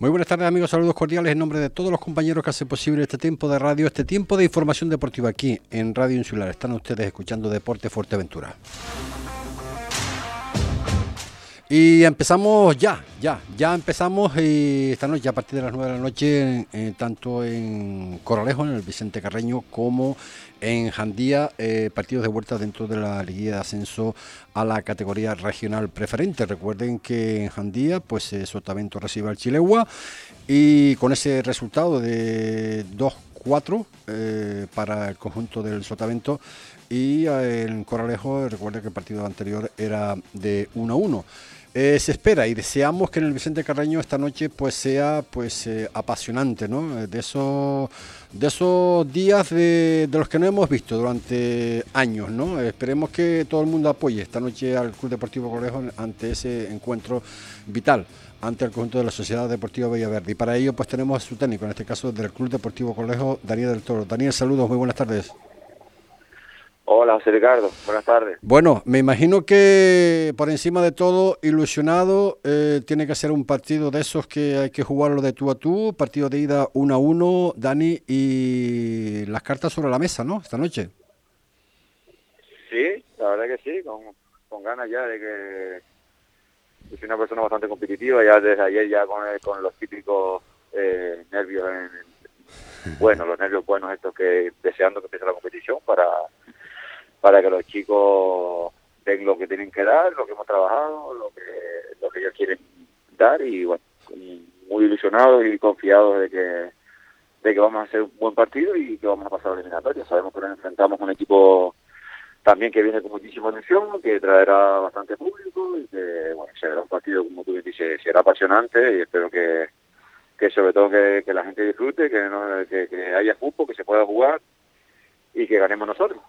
Muy buenas tardes amigos, saludos cordiales en nombre de todos los compañeros que hacen posible este tiempo de radio, este tiempo de información deportiva aquí en Radio Insular. Están ustedes escuchando Deporte Fuerteventura. Y empezamos ya, ya, ya empezamos y esta noche, a partir de las 9 de la noche, eh, tanto en Coralejo, en el Vicente Carreño, como en Jandía, eh, partidos de vuelta dentro de la liguilla de ascenso a la categoría regional preferente. Recuerden que en Jandía, pues eh, Sotavento recibe al Chilegua y con ese resultado de 2-4 para el conjunto del Sotavento y en Coralejo, recuerden que el partido anterior era de 1-1. Eh, se espera y deseamos que en el Vicente Carreño esta noche pues sea pues eh, apasionante, ¿no? Eh, de esos de esos días de, los que no hemos visto durante años, ¿no? Esperemos que todo el mundo apoye esta noche al Club Deportivo Correjo ante ese encuentro vital ante el conjunto de la Sociedad Deportiva Villaverde. Y para ello pues tenemos a su técnico, en este caso del Club Deportivo Colegio, Daniel del Toro. Daniel, saludos, muy buenas tardes. Hola, José Ricardo. Buenas tardes. Bueno, me imagino que por encima de todo, ilusionado, eh, tiene que ser un partido de esos que hay que jugarlo de tú a tú, partido de ida 1 a 1, Dani, y las cartas sobre la mesa, ¿no? Esta noche. Sí, la verdad que sí, con, ganas ya de que soy una persona bastante competitiva, ya desde ayer ya con, con los típicos eh, nervios, bueno, los nervios buenos estos que deseando que empiece la competición para para que los chicos den lo que tienen que dar, lo que hemos trabajado, lo que, lo que ellos quieren dar y bueno, muy ilusionados y confiados de que, de que vamos a hacer un buen partido y que vamos a pasar a la eliminatoria. Sabemos que nos enfrentamos a un equipo también que viene con muchísima atención, que traerá bastante público y que bueno, será un partido, como tú dices, será apasionante y espero que, que sobre todo que, la gente disfrute, que, no, que, que haya fútbol, que se pueda jugar y que ganemos nosotros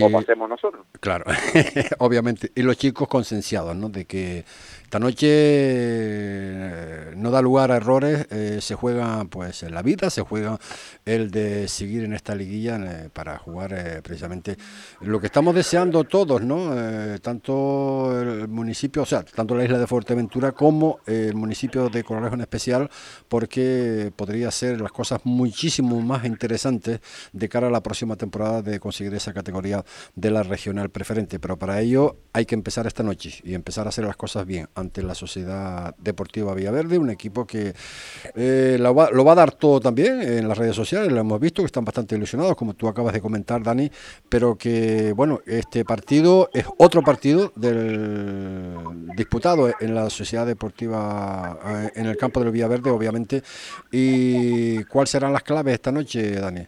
o pasemos nosotros. Claro, obviamente. Y los chicos concienciados, ¿no? De que esta noche eh, no da lugar a errores, eh, se juega pues en la vida, se juega el de seguir en esta liguilla eh, para jugar precisamente lo que estamos deseando todos, ¿no? tanto el municipio, o sea, tanto la isla de Fuerteventura como el municipio de Coralejo en especial, porque podría ser las cosas muchísimo más interesantes de cara a la próxima temporada de conseguir esa categoría de la regional preferente. Pero para ello hay que empezar esta noche y empezar a hacer las cosas bien ante la Sociedad Deportiva Villaverde, un equipo que eh, lo, va, a dar todo también en las redes sociales, lo hemos visto, que están bastante ilusionados, como tú acabas de comentar, Dani, pero que, bueno, este partido es otro partido del disputado en la Sociedad Deportiva, eh, en el campo del Villaverde, obviamente. ¿Y cuáles serán las claves esta noche, Dani?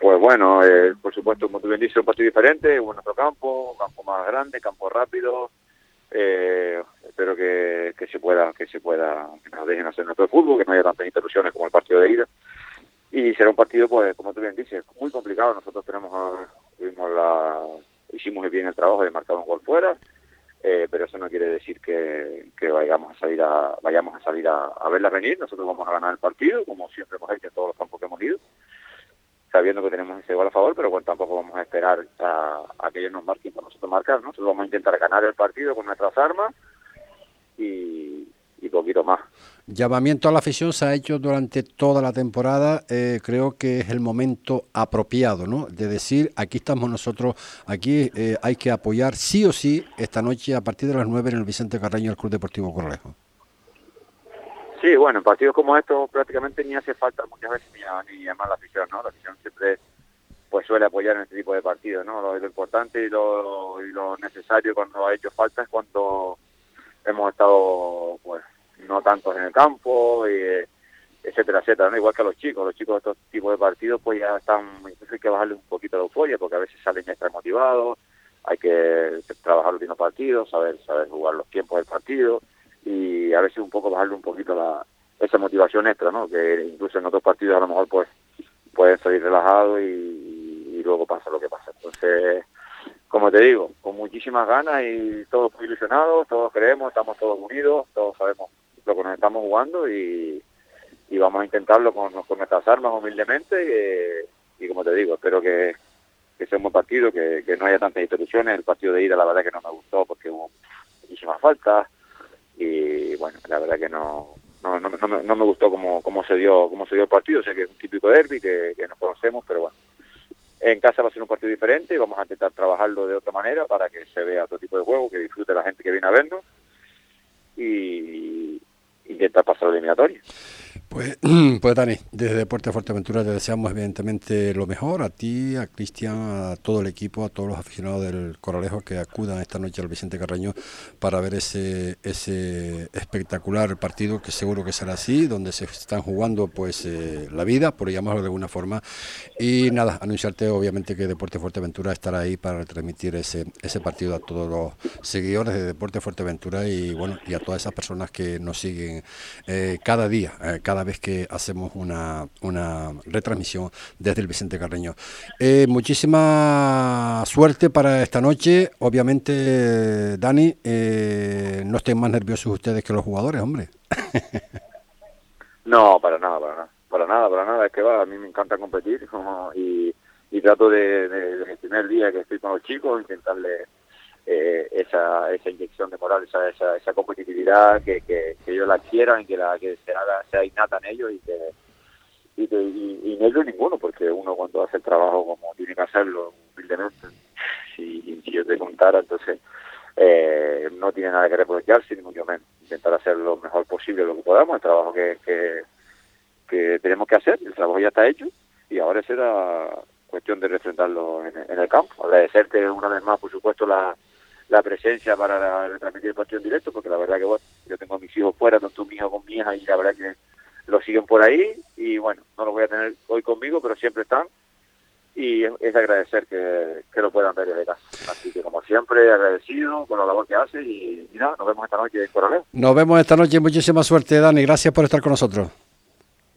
Pues bueno, eh, por supuesto, como tú bien dices, un partido diferente, un otro campo, un campo más grande, campo rápido. Eh, espero que, se pueda, que se pueda, que nos dejen hacer nuestro fútbol, que no haya tantas interrupciones como el partido de ida. Y será un partido, pues, como tú bien dices, muy complicado. Nosotros tenemos, tuvimos la, hicimos bien el trabajo de marcar un gol fuera, eh, pero eso no quiere decir que, vayamos a salir a, vayamos a salir a, verla venir. Nosotros vamos a ganar el partido, como siempre hemos hecho en todos los campos que sabiendo que tenemos ese gol a favor, pero bueno, tampoco vamos a esperar a, que ellos nos marquen para nosotros marcar, ¿no? Nosotros vamos a intentar ganar el partido con nuestras armas y, y poquito más. Llamamiento a la afición se ha hecho durante toda la temporada, eh, creo que es el momento apropiado, ¿no? De decir, aquí estamos nosotros, aquí eh, hay que apoyar sí o sí esta noche a partir de las 9 en el Vicente Carreño del Club Deportivo Correjo. Sí, bueno, en partidos como estos prácticamente ni hace falta muchas veces ni, ni llamar la afición, ¿no? La afición siempre pues suele apoyar en este tipo de partidos, ¿no? Lo, importante y lo, y lo necesario cuando ha hecho falta es cuando hemos estado, pues, no tantos en el campo, y, etcétera, etcétera, ¿no? Igual que a los chicos, los chicos de estos tipos de partidos pues ya están, incluso hay que bajarle un poquito la euforia porque a veces salen extra motivados, hay que trabajar los mismos partidos, saber, saber jugar los tiempos del partido, y a veces un poco bajarle un poquito la, esa motivación extra, ¿no? Que incluso en otros partidos a lo mejor pues pueden salir relajados y, luego pasa lo que pasa. Entonces, como te digo, con muchísimas ganas y todos ilusionados, todos creemos, estamos todos unidos, todos sabemos lo que nos estamos jugando y, vamos a intentarlo con, con nuestras armas humildemente y, como te digo, espero que, sea un buen partido, que, que no haya tantas interrupciones. El partido de ida la verdad que no me gustó porque hubo muchísimas falta y bueno, la verdad que no no, no, me, gustó cómo, cómo se dio cómo se dio el partido, sé que es un típico derby que, que nos conocemos, pero bueno, en casa va a ser un partido diferente y vamos a intentar trabajarlo de otra manera para que se vea otro tipo de juego, que disfrute la gente que viene a vernos y intentar pasar la eliminatoria. Pues, pues Dani, desde Deporte Fuerteventura te deseamos evidentemente lo mejor a ti, a Cristian, a todo el equipo, a todos los aficionados del Coralejo que acudan esta noche al Vicente Carreño para ver ese, ese espectacular partido que seguro que será así, donde se están jugando pues eh, la vida, por llamarlo de alguna forma. Y nada, anunciarte obviamente que Deporte Fuerteventura estará ahí para transmitir ese, ese partido a todos los seguidores de Deporte Fuerteventura y bueno, y a todas esas personas que nos siguen eh, cada día, eh, cada vez que hacemos una, una retransmisión desde el Vicente Carreño. Eh, muchísima suerte para esta noche. Obviamente, Dani, eh, no estén más nerviosos ustedes que los jugadores, hombre. no, para nada, para nada. Para nada, para nada. Es que va, a mí me encanta competir y, y trato de, de, el primer día que estoy con los chicos, intentarle eh, esa, esa inyección de moral, esa, esa, esa competitividad, que, que, ellos la quieran, que, la, que sea, sea innata en ellos y que y, y, y, no ninguno, porque uno cuando hace el trabajo como tiene que hacerlo humildemente, si, si yo te contara, entonces eh, no tiene nada que reprocharse, ni mucho menos. Intentar hacer lo mejor posible lo que podamos, el trabajo que, que, que tenemos que hacer, el trabajo ya está hecho, y ahora será cuestión de refrendarlo en, en el campo. Agradecerte una vez más, por supuesto, la, la presencia para retransmitir el partido en directo, porque la verdad que bueno, yo tengo mis hijos fuera, tanto mi hijo con mi hija, y la verdad que lo siguen por ahí, y bueno, no los voy a tener hoy conmigo, pero siempre están, y es, agradecer que, que, lo puedan ver desde casa. Así que como siempre, agradecido con la labor que hace, y, nada, nos vemos esta noche en Coronel. Nos vemos esta noche, muchísima suerte, Dani, gracias por estar con nosotros.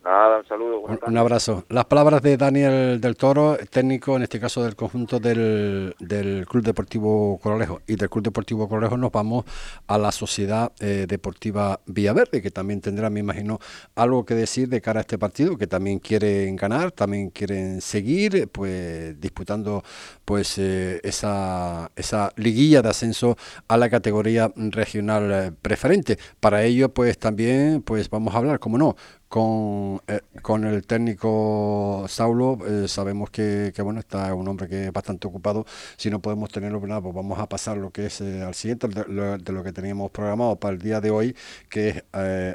Nada, un saludo. Un, abrazo. Las palabras de Daniel del Toro, técnico en este caso del conjunto del, del Club Deportivo Corolejo. Y del Club Deportivo Corolejo nos vamos a la Sociedad eh, Deportiva Villaverde, que también tendrá, me imagino, algo que decir de cara a este partido, que también quieren ganar, también quieren seguir pues disputando pues eh, esa, esa liguilla de ascenso a la categoría regional eh, preferente. Para ello, pues también pues vamos a hablar, como no, con, eh, con el técnico Saulo, eh, sabemos que, bueno, está un hombre que es bastante ocupado. Si no podemos tenerlo, pues, pues vamos a pasar lo que es eh, al siguiente, de lo, que teníamos programado para el día de hoy, que es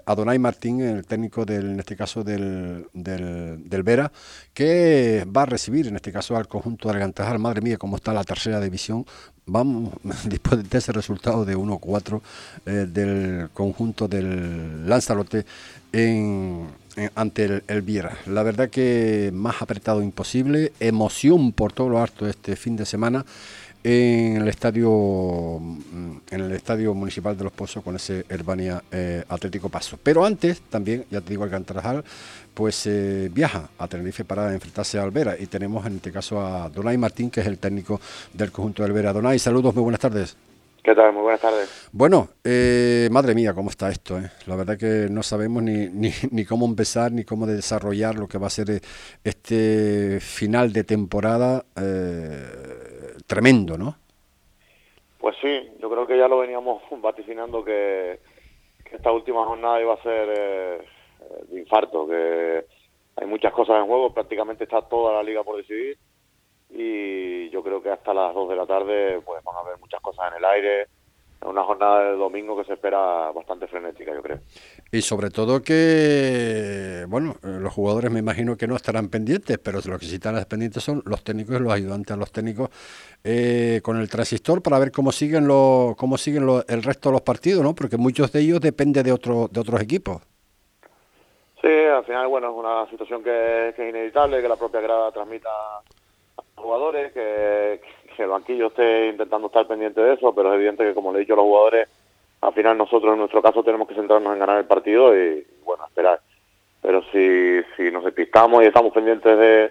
Adonai Martín, el técnico del, en este caso del, del, del, Vera, que va a recibir en este caso al conjunto de Alcantajar. Madre mía, cómo está la tercera división vamos, después de ese resultado de 1-4 del conjunto del Lanzarote, en, ante el, Viera. La verdad que más apretado imposible, emoción por todo lo harto este fin de semana en el estadio mm, en el estadio municipal de Los Pozos con ese Herbania eh, Atlético Paso. Pero antes también, ya te digo, Alcantarajal pues eh, viaja a Tenerife para enfrentarse a Alvera y tenemos en este caso a Donay Martín, que es el técnico del conjunto de Alvera. Donay, saludos, muy buenas tardes. ¿Qué tal? Muy buenas tardes. Bueno, eh, madre mía, cómo está esto. Eh? La verdad que no sabemos ni, ni, ni, cómo empezar ni cómo desarrollar lo que va a ser eh, este final de temporada eh, tremendo, ¿no? Pues sí, yo creo que ya lo veníamos vaticinando que, que esta última jornada iba a ser de infarto, que hay muchas cosas en juego, prácticamente está toda la liga por decidir y yo creo que hasta las 2 de la tarde pues van a haber muchas cosas en el aire. Es una jornada de domingo que se espera bastante frenética, yo creo. Y sobre todo que, bueno, los jugadores me imagino que no estarán pendientes, pero los que sí estarán pendientes son los técnicos y los ayudantes a los técnicos eh, con el transistor para ver cómo siguen, los, cómo siguen el resto de los partidos, ¿no? Porque muchos de ellos dependen de, otro, de otros equipos. Sí, al final, bueno, es una situación que, que es inevitable, que la propia grada transmita jugadores, que, el banquillo esté intentando estar pendiente de eso, pero es evidente que, como le he dicho a los jugadores, al final nosotros en nuestro caso tenemos que centrarnos en ganar el partido y, bueno, esperar. Pero si, si nos despistamos y estamos pendientes de,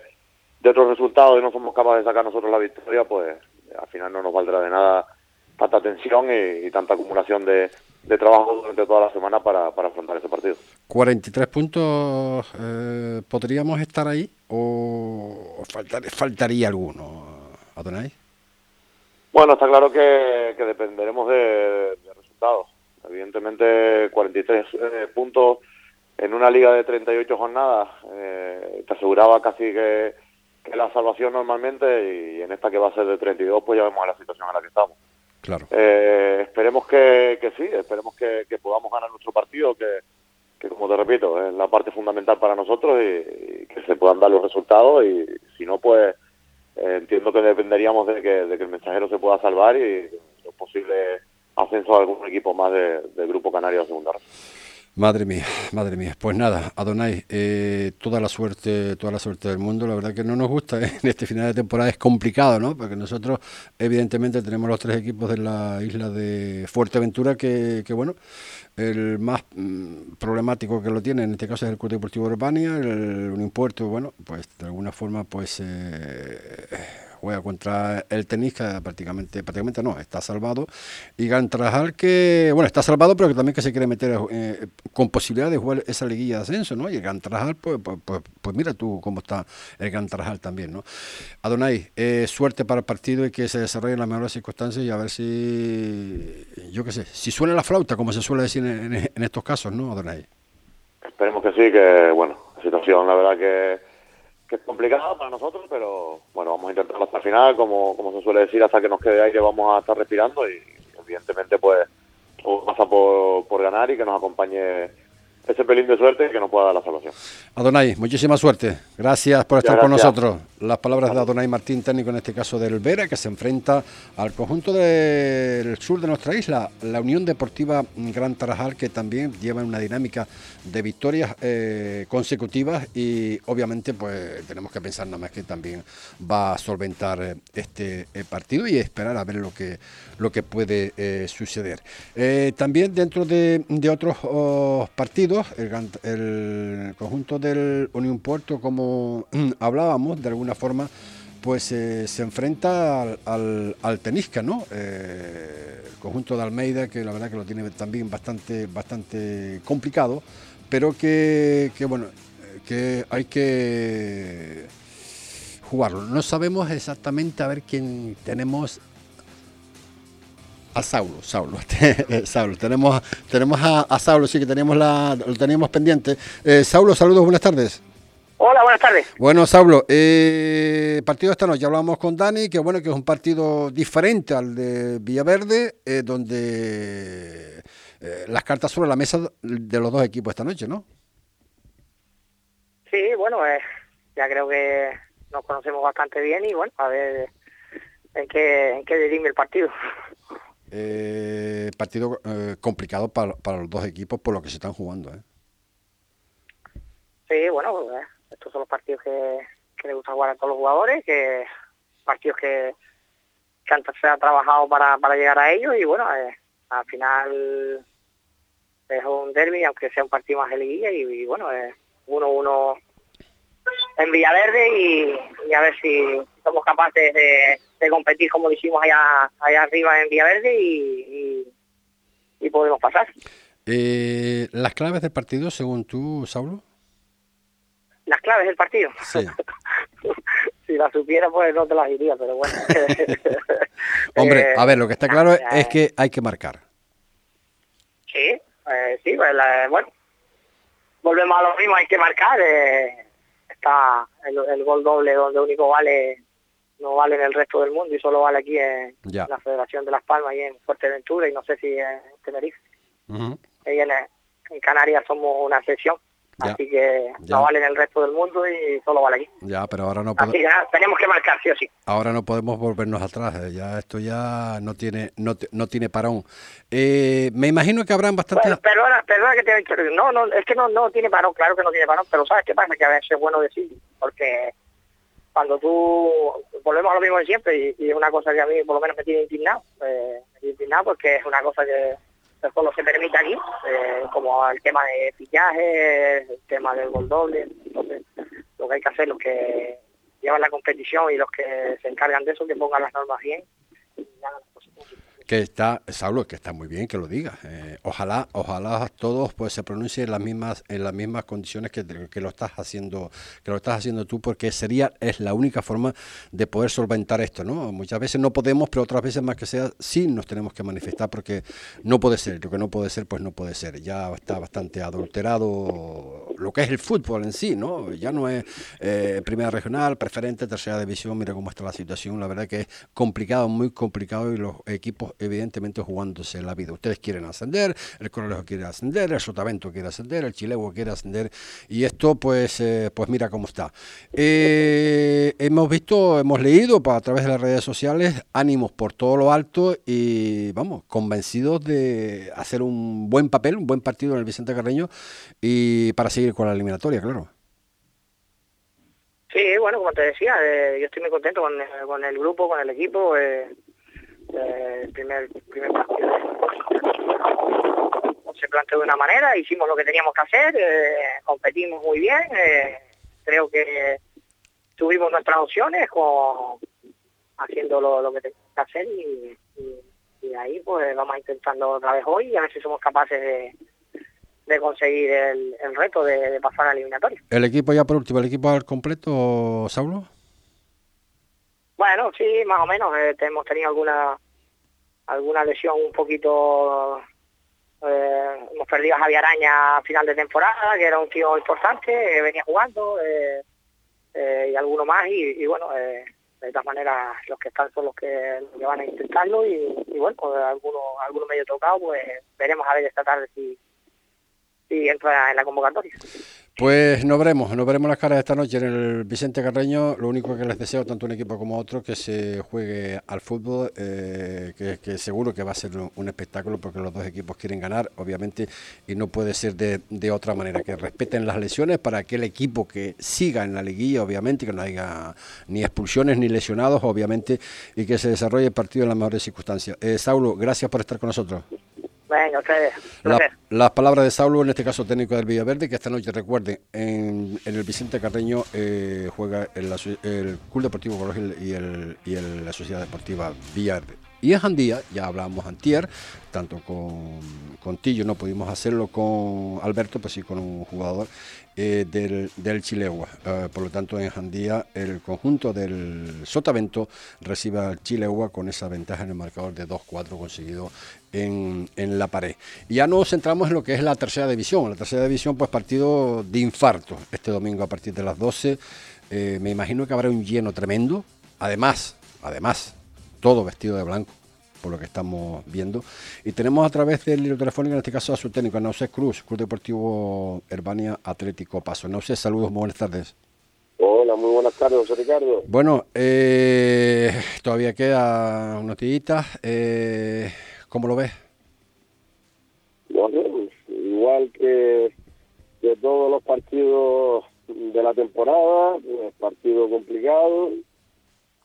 de otros resultados y no somos capaces de sacar nosotros la victoria, pues al final no nos valdrá de nada tanta tensión y, tanta acumulación de, de, trabajo durante toda la semana para, para afrontar ese partido. 43 puntos, eh, ¿podríamos estar ahí o faltaría alguno, Adonai? Bueno, está claro que, que dependeremos de, de resultados. evidentemente 43 eh, puntos en una liga de 38 jornadas eh, te aseguraba casi que, la salvación normalmente y en esta que va a ser de 32 pues ya vemos la situación en la que estamos. Claro. Eh, esperemos que, que, sí, esperemos que, podamos ganar nuestro partido, que, que, como te repito, es la parte fundamental para nosotros y, que se puedan dar los resultados y si no, pues eh, entiendo que dependeríamos de que, de que el mensajero se pueda salvar y lo posible ascenso a algún equipo más del de Grupo Canario de segunda red. Madre mía, madre mía. Pues nada, Adonai, eh, toda la suerte, toda la suerte del mundo. La verdad que no nos gusta ¿eh? en este final de temporada es complicado, ¿no? Porque nosotros, evidentemente, tenemos los tres equipos de la isla de Fuerteventura que, que bueno, el más mm, problemático que lo tiene en este caso es el Club Deportivo Urbania, el, impuesto, bueno, pues de alguna forma, pues eh, juega contra el tenis, que prácticamente, prácticamente no, está salvado. Y Gantrajal que, bueno, está salvado, pero que también que se quiere meter eh, con posibilidad de jugar esa liguilla de ascenso, ¿no? Y el Gantrajal, pues, pues, pues, pues, mira tú cómo está el Gantrajal también, ¿no? Adonai, eh, suerte para el partido y que se desarrolle en las mejores circunstancias y a ver si, yo qué sé, si suena la flauta, como se suele decir en, en estos casos, ¿no, Adonai? Esperemos que sí, que, bueno, la situación, la verdad que que es complicado para nosotros, pero bueno, vamos a intentarlo hasta el final, como, como se suele decir, hasta que nos quede aire vamos a estar respirando y evidentemente pues pasa por, por ganar y que nos acompañe ese pelín de suerte que nos pueda dar la salvación. Adonai, muchísima suerte. Gracias por estar con nosotros. Las palabras de Adonai Martín, técnico en este caso del Vera, que se enfrenta al conjunto del sur de nuestra isla, la Unión Deportiva Gran Tarajal, que también lleva una dinámica de victorias eh, consecutivas y obviamente pues tenemos que pensar nada más que también va a solventar eh, este eh, partido y esperar a ver lo que, lo que puede suceder. también dentro de, de otros oh, partidos, el, conjunto del Unión Puerto, como hablábamos, de alguna forma, pues eh, se enfrenta al, Tenisca, ¿no? Eh, el conjunto de Almeida, que la verdad que lo tiene también bastante, bastante complicado, pero que, que bueno, que hay que jugarlo. No sabemos exactamente a ver quién tenemos a Saulo, Saulo, Saulo. Tenemos, tenemos a, Saulo, sí que teníamos la, lo teníamos pendiente. Eh, Saulo, saludos, buenas tardes. Hola, buenas tardes. Bueno, Saulo, eh, partido esta noche, hablábamos con Dani, que bueno, que es un partido diferente al de Villaverde, eh, donde eh, las cartas sobre la mesa de los dos equipos esta noche, ¿no? Sí, bueno, ya creo que nos conocemos bastante bien y bueno, a ver en qué, en qué dirime el partido. Eh, partido eh, complicado para, para, los dos equipos por lo que se están jugando. ¿eh? Sí, bueno, pues, eh, estos son los partidos que, le gusta jugar a todos los jugadores, que partidos que, que antes se ha trabajado para, llegar a ellos y bueno, al final es un derby, aunque sea un partido más de liguilla y, bueno, es 1-1 en Villaverde y, y a ver si somos capaces de competir como lo hicimos allá, allá arriba en Villaverde y, y, podemos pasar. Eh, ¿Las claves del partido, según tú, Saulo? ¿Las claves del partido? Sí. si las supiera, pues no te las diría, pero bueno. Hombre, a ver, lo que está claro eh, es que hay que marcar. Sí, eh, sí, pues, bueno, volvemos a lo mismo, hay que marcar. Eh, está el, el, gol doble donde único vale no vale en el resto del mundo y solo vale aquí en la Federación de Las Palmas y en Fuerteventura y no sé si en Tenerife. y en, Canarias somos una excepción. Así que no vale en el resto del mundo y solo vale aquí. Ya, pero ahora no podemos... tenemos que marcar sí o sí. Ahora no podemos volvernos atrás, eh, ya esto ya no tiene no, no tiene parón. Eh, me imagino que habrán bastantes... perdona, perdona que te No, no, es que no, no tiene parón, claro que no tiene parón, pero ¿sabes qué pasa? Que a veces es bueno decir, porque cuando tú volvemos a lo mismo de siempre y, es una cosa que a mí por lo menos me tiene indignado, eh, me tiene indignado porque es una cosa que es lo que permite aquí, eh, como el tema de pillaje, el tema del gol doble, entonces lo que hay que hacer, los que llevan la competición y los que se encargan de eso, que pongan las normas bien Que está, Saulo, que está muy bien que lo digas. Eh, ojalá, ojalá todos pues se pronuncien en las mismas, en las mismas condiciones que, que, lo estás haciendo, que lo estás haciendo tú, porque sería, es la única forma de poder solventar esto, ¿no? Muchas veces no podemos, pero otras veces más que sea, sí nos tenemos que manifestar porque no puede ser, lo que no puede ser, pues no puede ser. Ya está bastante adulterado lo que es el fútbol en sí, ¿no? Ya no es eh, primera regional, preferente, tercera división, mira cómo está la situación, la verdad que es complicado, muy complicado y los equipos evidentemente jugándose la vida. Ustedes quieren ascender, el Corralejo quiere ascender, el Sotavento quiere ascender, el Chilego quiere ascender y esto pues, eh, pues mira cómo está. Eh, hemos visto, hemos leído a través de las redes sociales ánimos por todo lo alto y vamos, convencidos de hacer un buen papel, un buen partido en el Vicente Carreño y para seguir con la eliminatoria, claro. Sí, bueno, como te decía, eh, yo estoy muy contento con, con, el grupo, con el equipo. Eh, eh, el primer, primer partido se planteó de una manera, hicimos lo que teníamos que hacer, competimos muy bien, creo que tuvimos nuestras opciones con, haciendo lo, que teníamos que hacer y, y, ahí pues vamos intentando otra vez hoy y a ver si somos capaces de, de conseguir el, el reto de, pasar a eliminatoria. ¿El equipo ya por último, el equipo al completo, Saulo? Bueno, sí, más o menos. Eh, hemos tenido alguna alguna lesión un poquito... Eh, hemos perdido a Javier Araña a final de temporada, que era un tío importante, que venía jugando, eh, y alguno más, y, bueno, de todas maneras los que están son los que, van a intentarlo, y, bueno, pues algunos alguno medio tocado, pues veremos a ver esta tarde si, y entra en la convocatoria. Pues nos veremos, nos veremos las caras esta noche en el Vicente Carreño. Lo único que les deseo, tanto un equipo como otro, que se juegue al fútbol, eh, que, seguro que va a ser un, espectáculo porque los dos equipos quieren ganar, obviamente, y no puede ser de, de, otra manera. Que respeten las lesiones para que el equipo que siga en la liguilla, obviamente, que no haya ni expulsiones ni lesionados, obviamente, y que se desarrolle el partido en las mejores circunstancias. Eh, Saulo, gracias por estar con nosotros. Venga, ustedes. las palabras de Saulo, en este caso técnico del Villaverde, que esta noche, recuerden, en, el Vicente Carreño eh, juega el, el, Club Deportivo Cologil y, el, y la Sociedad Deportiva Villaverde. Y en Jandía, ya hablábamos antier, tanto con, con Tillo, no pudimos hacerlo con Alberto, pues sí con un jugador eh, del, del, Chilegua. Eh, por lo tanto, en Jandía, el conjunto del Sotavento recibe al Chilegua con esa ventaja en el marcador de 2-4 conseguido en, en, la pared. Ya nos centramos en lo que es la tercera división. La tercera división, pues partido de infarto este domingo a partir de las 12. Eh, me imagino que habrá un lleno tremendo. Además, además, todo vestido de blanco, por lo que estamos viendo. Y tenemos a través del libro telefónico, en este caso a su técnico, Nausés Cruz, Club Deportivo Herbania Atlético Paso. Nausés, saludos, muy buenas tardes. Hola, muy buenas tardes, José Ricardo. Bueno, eh, todavía queda unos días. Eh, ¿Cómo lo ves? Bueno, igual que de todos los partidos de la temporada, es partido complicado,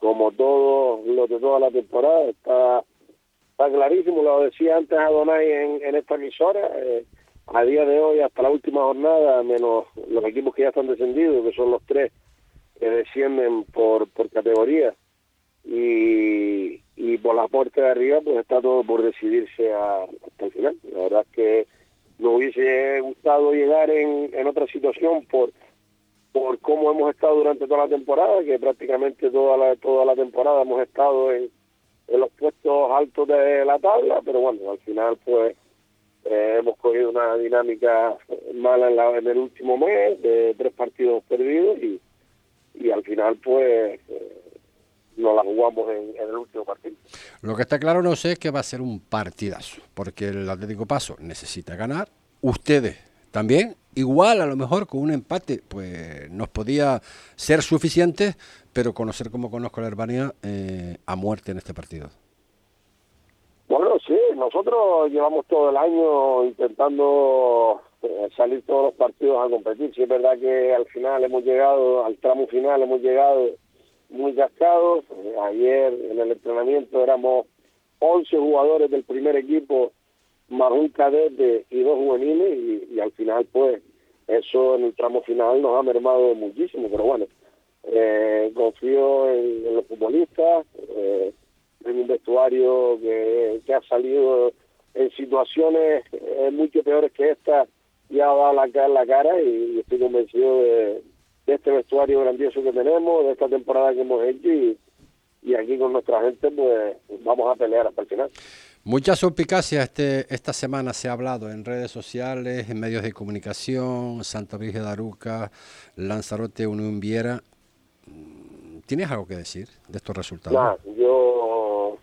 como todos los de toda la temporada, está, está clarísimo, lo decía antes Adonai en, en esta emisora, eh, a día de hoy, hasta la última jornada, menos los equipos que ya están descendidos, que son los tres que descienden por, por categoría, y, y por la puerta de arriba, pues está todo por decidirse hasta el final. La verdad es que nos hubiese gustado llegar en, en otra situación por por cómo hemos estado durante toda la temporada, que prácticamente toda la, toda la temporada hemos estado en, en los puestos altos de la tabla, pero bueno, al final pues eh, hemos cogido una dinámica mala en, la, en el último mes, de tres partidos perdidos y, y al final pues eh, nos la jugamos en, en, el último partido. Lo que está claro no sé es que va a ser un partidazo, porque el Atlético Paso necesita ganar, ustedes también igual a lo mejor con un empate pues nos podía ser suficiente, pero conocer como conozco la Herbania eh, a muerte en este partido. Bueno, sí, nosotros llevamos todo el año intentando eh, salir todos los partidos a competir. Sí es verdad que al final hemos llegado, al tramo final hemos llegado muy cascados. Eh, ayer en el entrenamiento éramos 11 jugadores del primer equipo más un cadete y dos juveniles y, al final pues eso en el tramo final nos ha mermado muchísimo, pero bueno, eh, confío en, los futbolistas, eh, en un vestuario que, que ha salido en situaciones eh, mucho peores que esta y ha dado la la cara y, estoy convencido de, este vestuario grandioso que tenemos, de esta temporada que hemos hecho y, y aquí con nuestra gente pues vamos a pelear hasta el final. Mucha suspicacia este, esta semana se ha hablado en redes sociales, en medios de comunicación, Santa Virgen de Aruca, Lanzarote, Unión Viera. ¿Tienes algo que decir de estos resultados? yo,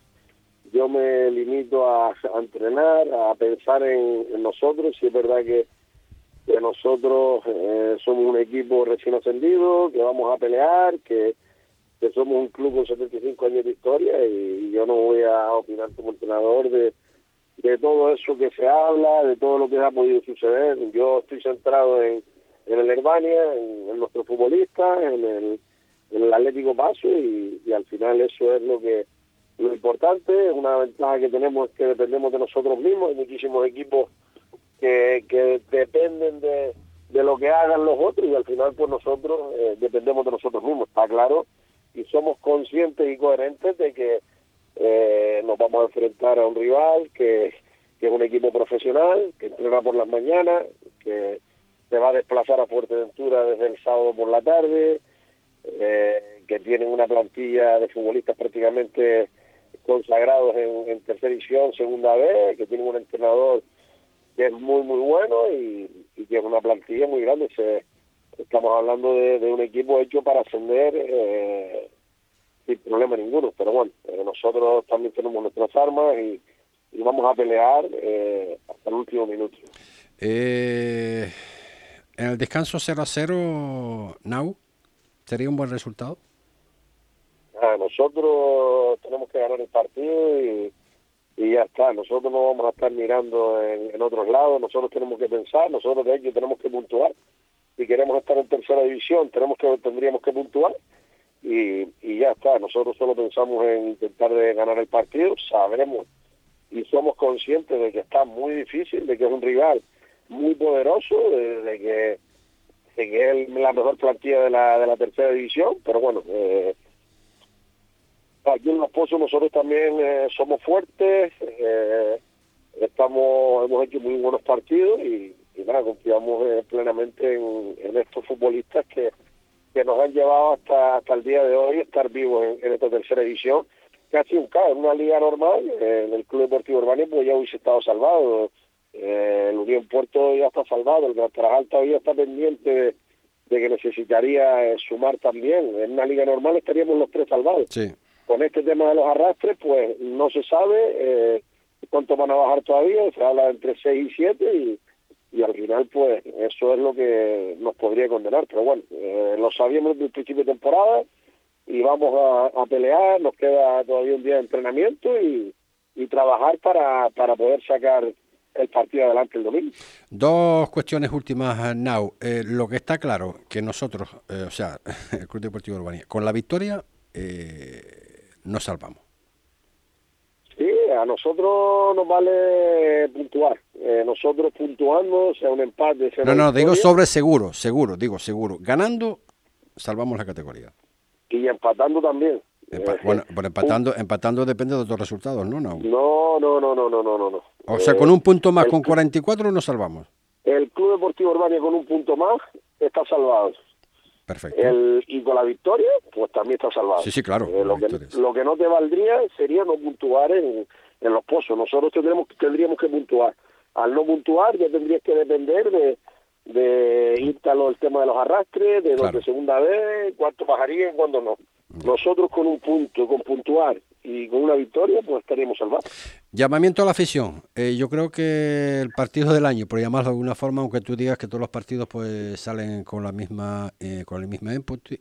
yo me limito a, entrenar, a pensar en, nosotros, si es verdad que, que nosotros eh, somos un equipo recién ascendido, que vamos a pelear, que que somos un club con 75 años de historia y, yo no voy a opinar como entrenador de, de todo eso que se habla, de todo lo que ha podido suceder. Yo estoy centrado en, en el Herbania, en, nuestros futbolistas, en el, en el Atlético Paso y, y, al final eso es lo que lo importante. Una ventaja que tenemos es que dependemos de nosotros mismos. Hay muchísimos equipos que, dependen de, de lo que hagan los otros y al final pues nosotros eh, dependemos de nosotros mismos. Está claro y somos conscientes y coherentes de que eh, nos vamos a enfrentar a un rival que, que, es un equipo profesional, que entrena por las mañanas, que se va a desplazar a Fuerteventura desde el sábado por la tarde, eh, que tienen una plantilla de futbolistas prácticamente consagrados en, en tercera división, segunda vez, que tienen un entrenador que es muy, muy bueno y, y que es una plantilla muy grande. Se, estamos hablando de, un equipo hecho para ascender eh, sin problema ninguno. Pero bueno, eh, nosotros también tenemos nuestras armas y, vamos a pelear eh, hasta el último minuto. en el descanso 0 a 0, Nau, ¿sería un buen resultado? Ah, nosotros tenemos que ganar el partido y, ya está. Nosotros no vamos a estar mirando en, otros lados, nosotros tenemos que pensar, nosotros de hecho tenemos que puntuar. Si queremos estar en tercera división tenemos que tendríamos que puntuar. Y, y ya está. Nosotros solo pensamos en intentar de ganar el partido. Sabremos. Y somos conscientes de que está muy difícil de que es un rival muy poderoso de, que de que es la mejor plantilla de la de la tercera división. Pero bueno eh, aquí en Los Pozos nosotros también eh, somos fuertes eh, estamos hemos hecho muy buenos partidos y y nada, confiamos eh, plenamente en, estos futbolistas que, que nos han llevado hasta, hasta el día de hoy estar vivos en, esta tercera edición, casi un caos, en una liga normal, eh, en el Club Deportivo Urbano pues ya hubiese estado salvado, eh, el Unión Puerto ya está salvado, el Gran todavía está pendiente de, que necesitaría sumar también, en una liga normal estaríamos los tres salvados. Con este tema de los arrastres, pues no se sabe cuánto van a bajar todavía, se habla entre 6 y 7 y y al final pues eso es lo que nos podría condenar pero bueno eh, lo sabíamos desde el principio de temporada y vamos a, pelear nos queda todavía un día de entrenamiento y, y trabajar para, para poder sacar el partido adelante el domingo. Dos cuestiones últimas, Now. Eh, lo que está claro, que nosotros, eh, o sea, el Club Deportivo Urbanía, con la victoria eh, nos salvamos. Sí, a nosotros nos vale puntuar. Eh, nosotros puntuando, sea un empate, sea No, no, digo sobre seguro, seguro, digo seguro. Ganando, salvamos la categoría. Y empatando también. Eh, bueno, pero empatando, empatando depende de otros resultados, ¿no? No, no, no, no, no, no, no. no. O sea, con un punto más, con 44 nos salvamos. El Club Deportivo Urbania con un punto más está salvado. Perfecto. El, y con la victoria, pues también está salvado. Sí, sí, claro. Eh, lo, que, lo, que, no te valdría sería no puntuar en, en los pozos. Nosotros tendríamos, tendríamos que puntuar. Al no puntuar ya tendrías que depender de, de instalar el tema de los arrastres, de claro. segunda vez, cuánto bajaría y cuándo no. Nosotros con un punto, con puntuar y con una victoria, pues estaríamos salvados. Llamamiento a la afición. Eh, yo creo que el partido del año, por llamarlo de alguna forma, aunque tú digas que todos los partidos pues salen con la misma eh, con el mismo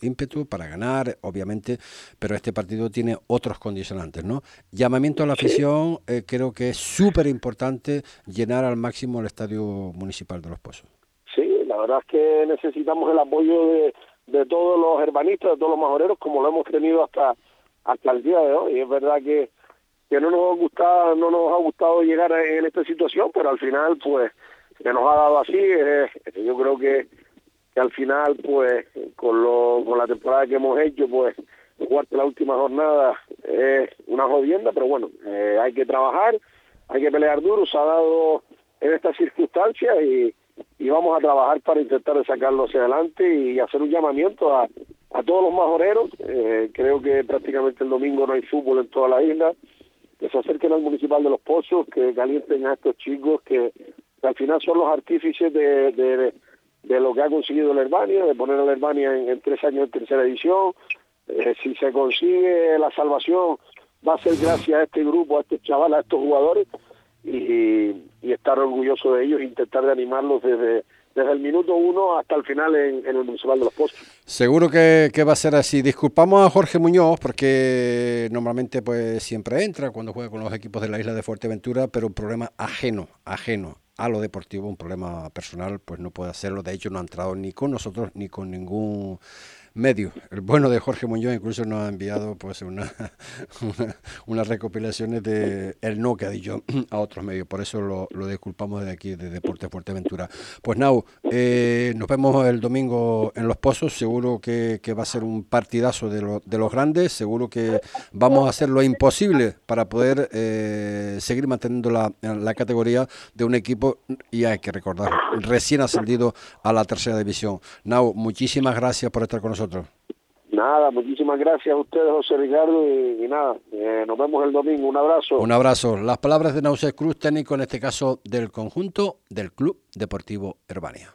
ímpetu para ganar, obviamente, pero este partido tiene otros condicionantes, ¿no? Llamamiento a la afición, eh, creo que es súper importante llenar al máximo el estadio municipal de Los Pozos. Sí, la verdad es que necesitamos el apoyo de, de todos los hermanistas, de todos los majoreros, como lo hemos tenido hasta hasta el día de hoy. Y es verdad que, que no nos ha gustado, no nos ha gustado llegar en esta situación, pero al final, pues, que nos ha dado así, eh, yo creo que, que al final, pues, con, lo, con la temporada que hemos hecho, pues, jugarte la última jornada es una jodienda, pero bueno, eh, hay que trabajar, hay que pelear duro, se ha dado en estas circunstancias y, y vamos a trabajar para intentar sacarlo hacia adelante y hacer un llamamiento a, a todos los majoreros. Eh, creo que prácticamente el domingo no hay fútbol en toda la isla. Que se acerquen al municipal de Los Pozos, que calienten a estos chicos que, al final son los artífices de, de, de, lo que ha conseguido el Herbania, de poner al Herbania en, tres años en tercera edición. Eh, si se consigue la salvación, va a ser gracias a este grupo, a estos chavales, a estos jugadores y, y estar orgulloso de ellos intentar de animarlos desde desde el minuto uno hasta el final en, el Municipal de los Postos. Seguro que, va a ser así. Disculpamos a Jorge Muñoz porque normalmente pues siempre entra cuando juega con los equipos de la isla de Fuerteventura, pero un problema ajeno, ajeno a lo deportivo, un problema personal, pues no puede hacerlo. De hecho, no ha entrado ni con nosotros ni con ningún medio. El bueno de Jorge Muñoz incluso nos ha enviado pues una, unas recopilaciones de el no que ha dicho a otros medios. Por eso lo, lo disculpamos desde aquí, de Deportes Fuerteventura. Pues Nau, eh, nos vemos el domingo en Los Pozos. Seguro que, que va a ser un partidazo de, de, los grandes. Seguro que vamos a hacer lo imposible para poder eh, seguir manteniendo la, la categoría de un equipo, y hay que recordar, recién ascendido a la tercera división. Nau, muchísimas gracias por estar con nosotros. Nada, muchísimas gracias a ustedes, José Ricardo, y, nada, eh, nos vemos el domingo. Un abrazo. Un abrazo. Las palabras de Nausés Cruz, técnico en este caso del conjunto del Club Deportivo Herbania.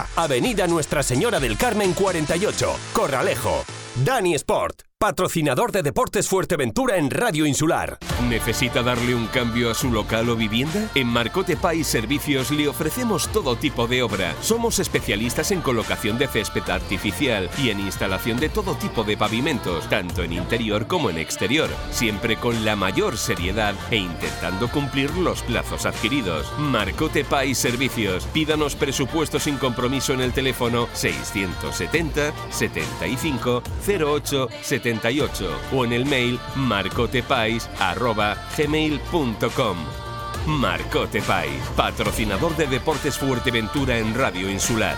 Avenida Nuestra Señora del Carmen 48, Corralejo. Dani Sport, patrocinador de Deportes Fuerteventura en Radio Insular. ¿Necesita darle un cambio a su local o vivienda? En Marcote Pay Servicios le ofrecemos todo tipo de obra. Somos especialistas en colocación de césped artificial y en instalación de todo tipo de pavimentos, tanto en interior como en exterior, siempre con la mayor seriedad e intentando cumplir los plazos adquiridos. Marcote Pay Servicios. Pídanos presupuesto sin compromiso en el teléfono 670 75 08 o en el mail marcotepais.gmail.com. Marcotepais, patrocinador de Deportes Fuerteventura en Radio Insular.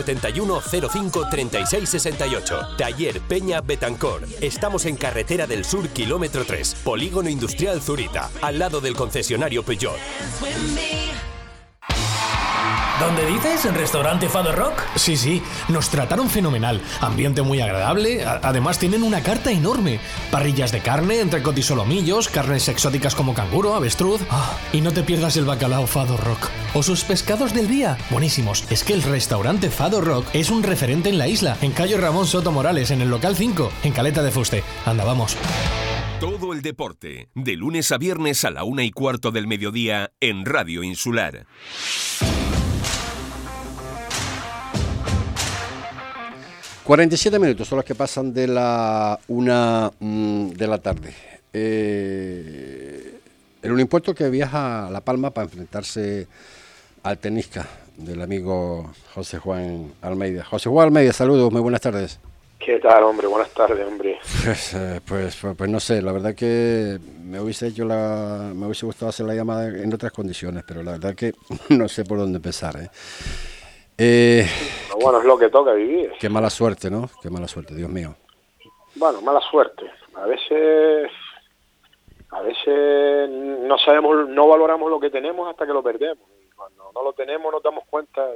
671 05 36 68. Taller Peña Betancor. Estamos en Carretera del Sur, kilómetro 3, Polígono Industrial Zurita, al lado del concesionario Peugeot. ¿Dónde dices? ¿En restaurante Fado Rock? Sí, sí, nos trataron fenomenal. Ambiente muy agradable. además tienen una carta enorme. Parrillas de carne, entrecot y solomillos, carnes exóticas como canguro, avestruz. Ah, y no te pierdas el bacalao Fado Rock. O sus pescados del día. Buenísimos. Es que el restaurante Fado Rock es un referente en la isla, en calle Ramón Soto Morales, en el local 5, en Caleta de Fuste. Anda, vamos. Todo el deporte, de lunes a viernes a la una y cuarto del mediodía en Radio Insular. 47 minutos son los que pasan de la una mm, de la tarde. Eh, en un impuesto que viaja a La Palma para enfrentarse al tenista del amigo José Juan Almeida. José Juan Almeida, saludos, muy buenas tardes. ¿Qué tal, hombre? Buenas tardes, hombre. Pues, eh, pues, pues, pues, no sé, la verdad que me hubiese hecho la, me hubiese gustado hacer la llamada en otras condiciones, pero la verdad que no sé por dónde empezar. ¿eh? Eh, bueno, es lo que toca vivir. Qué mala suerte, ¿no? Qué mala suerte, Dios mío. Bueno, mala suerte. A veces, a veces no sabemos, no valoramos lo que tenemos hasta que lo perdemos. cuando no lo tenemos nos damos cuenta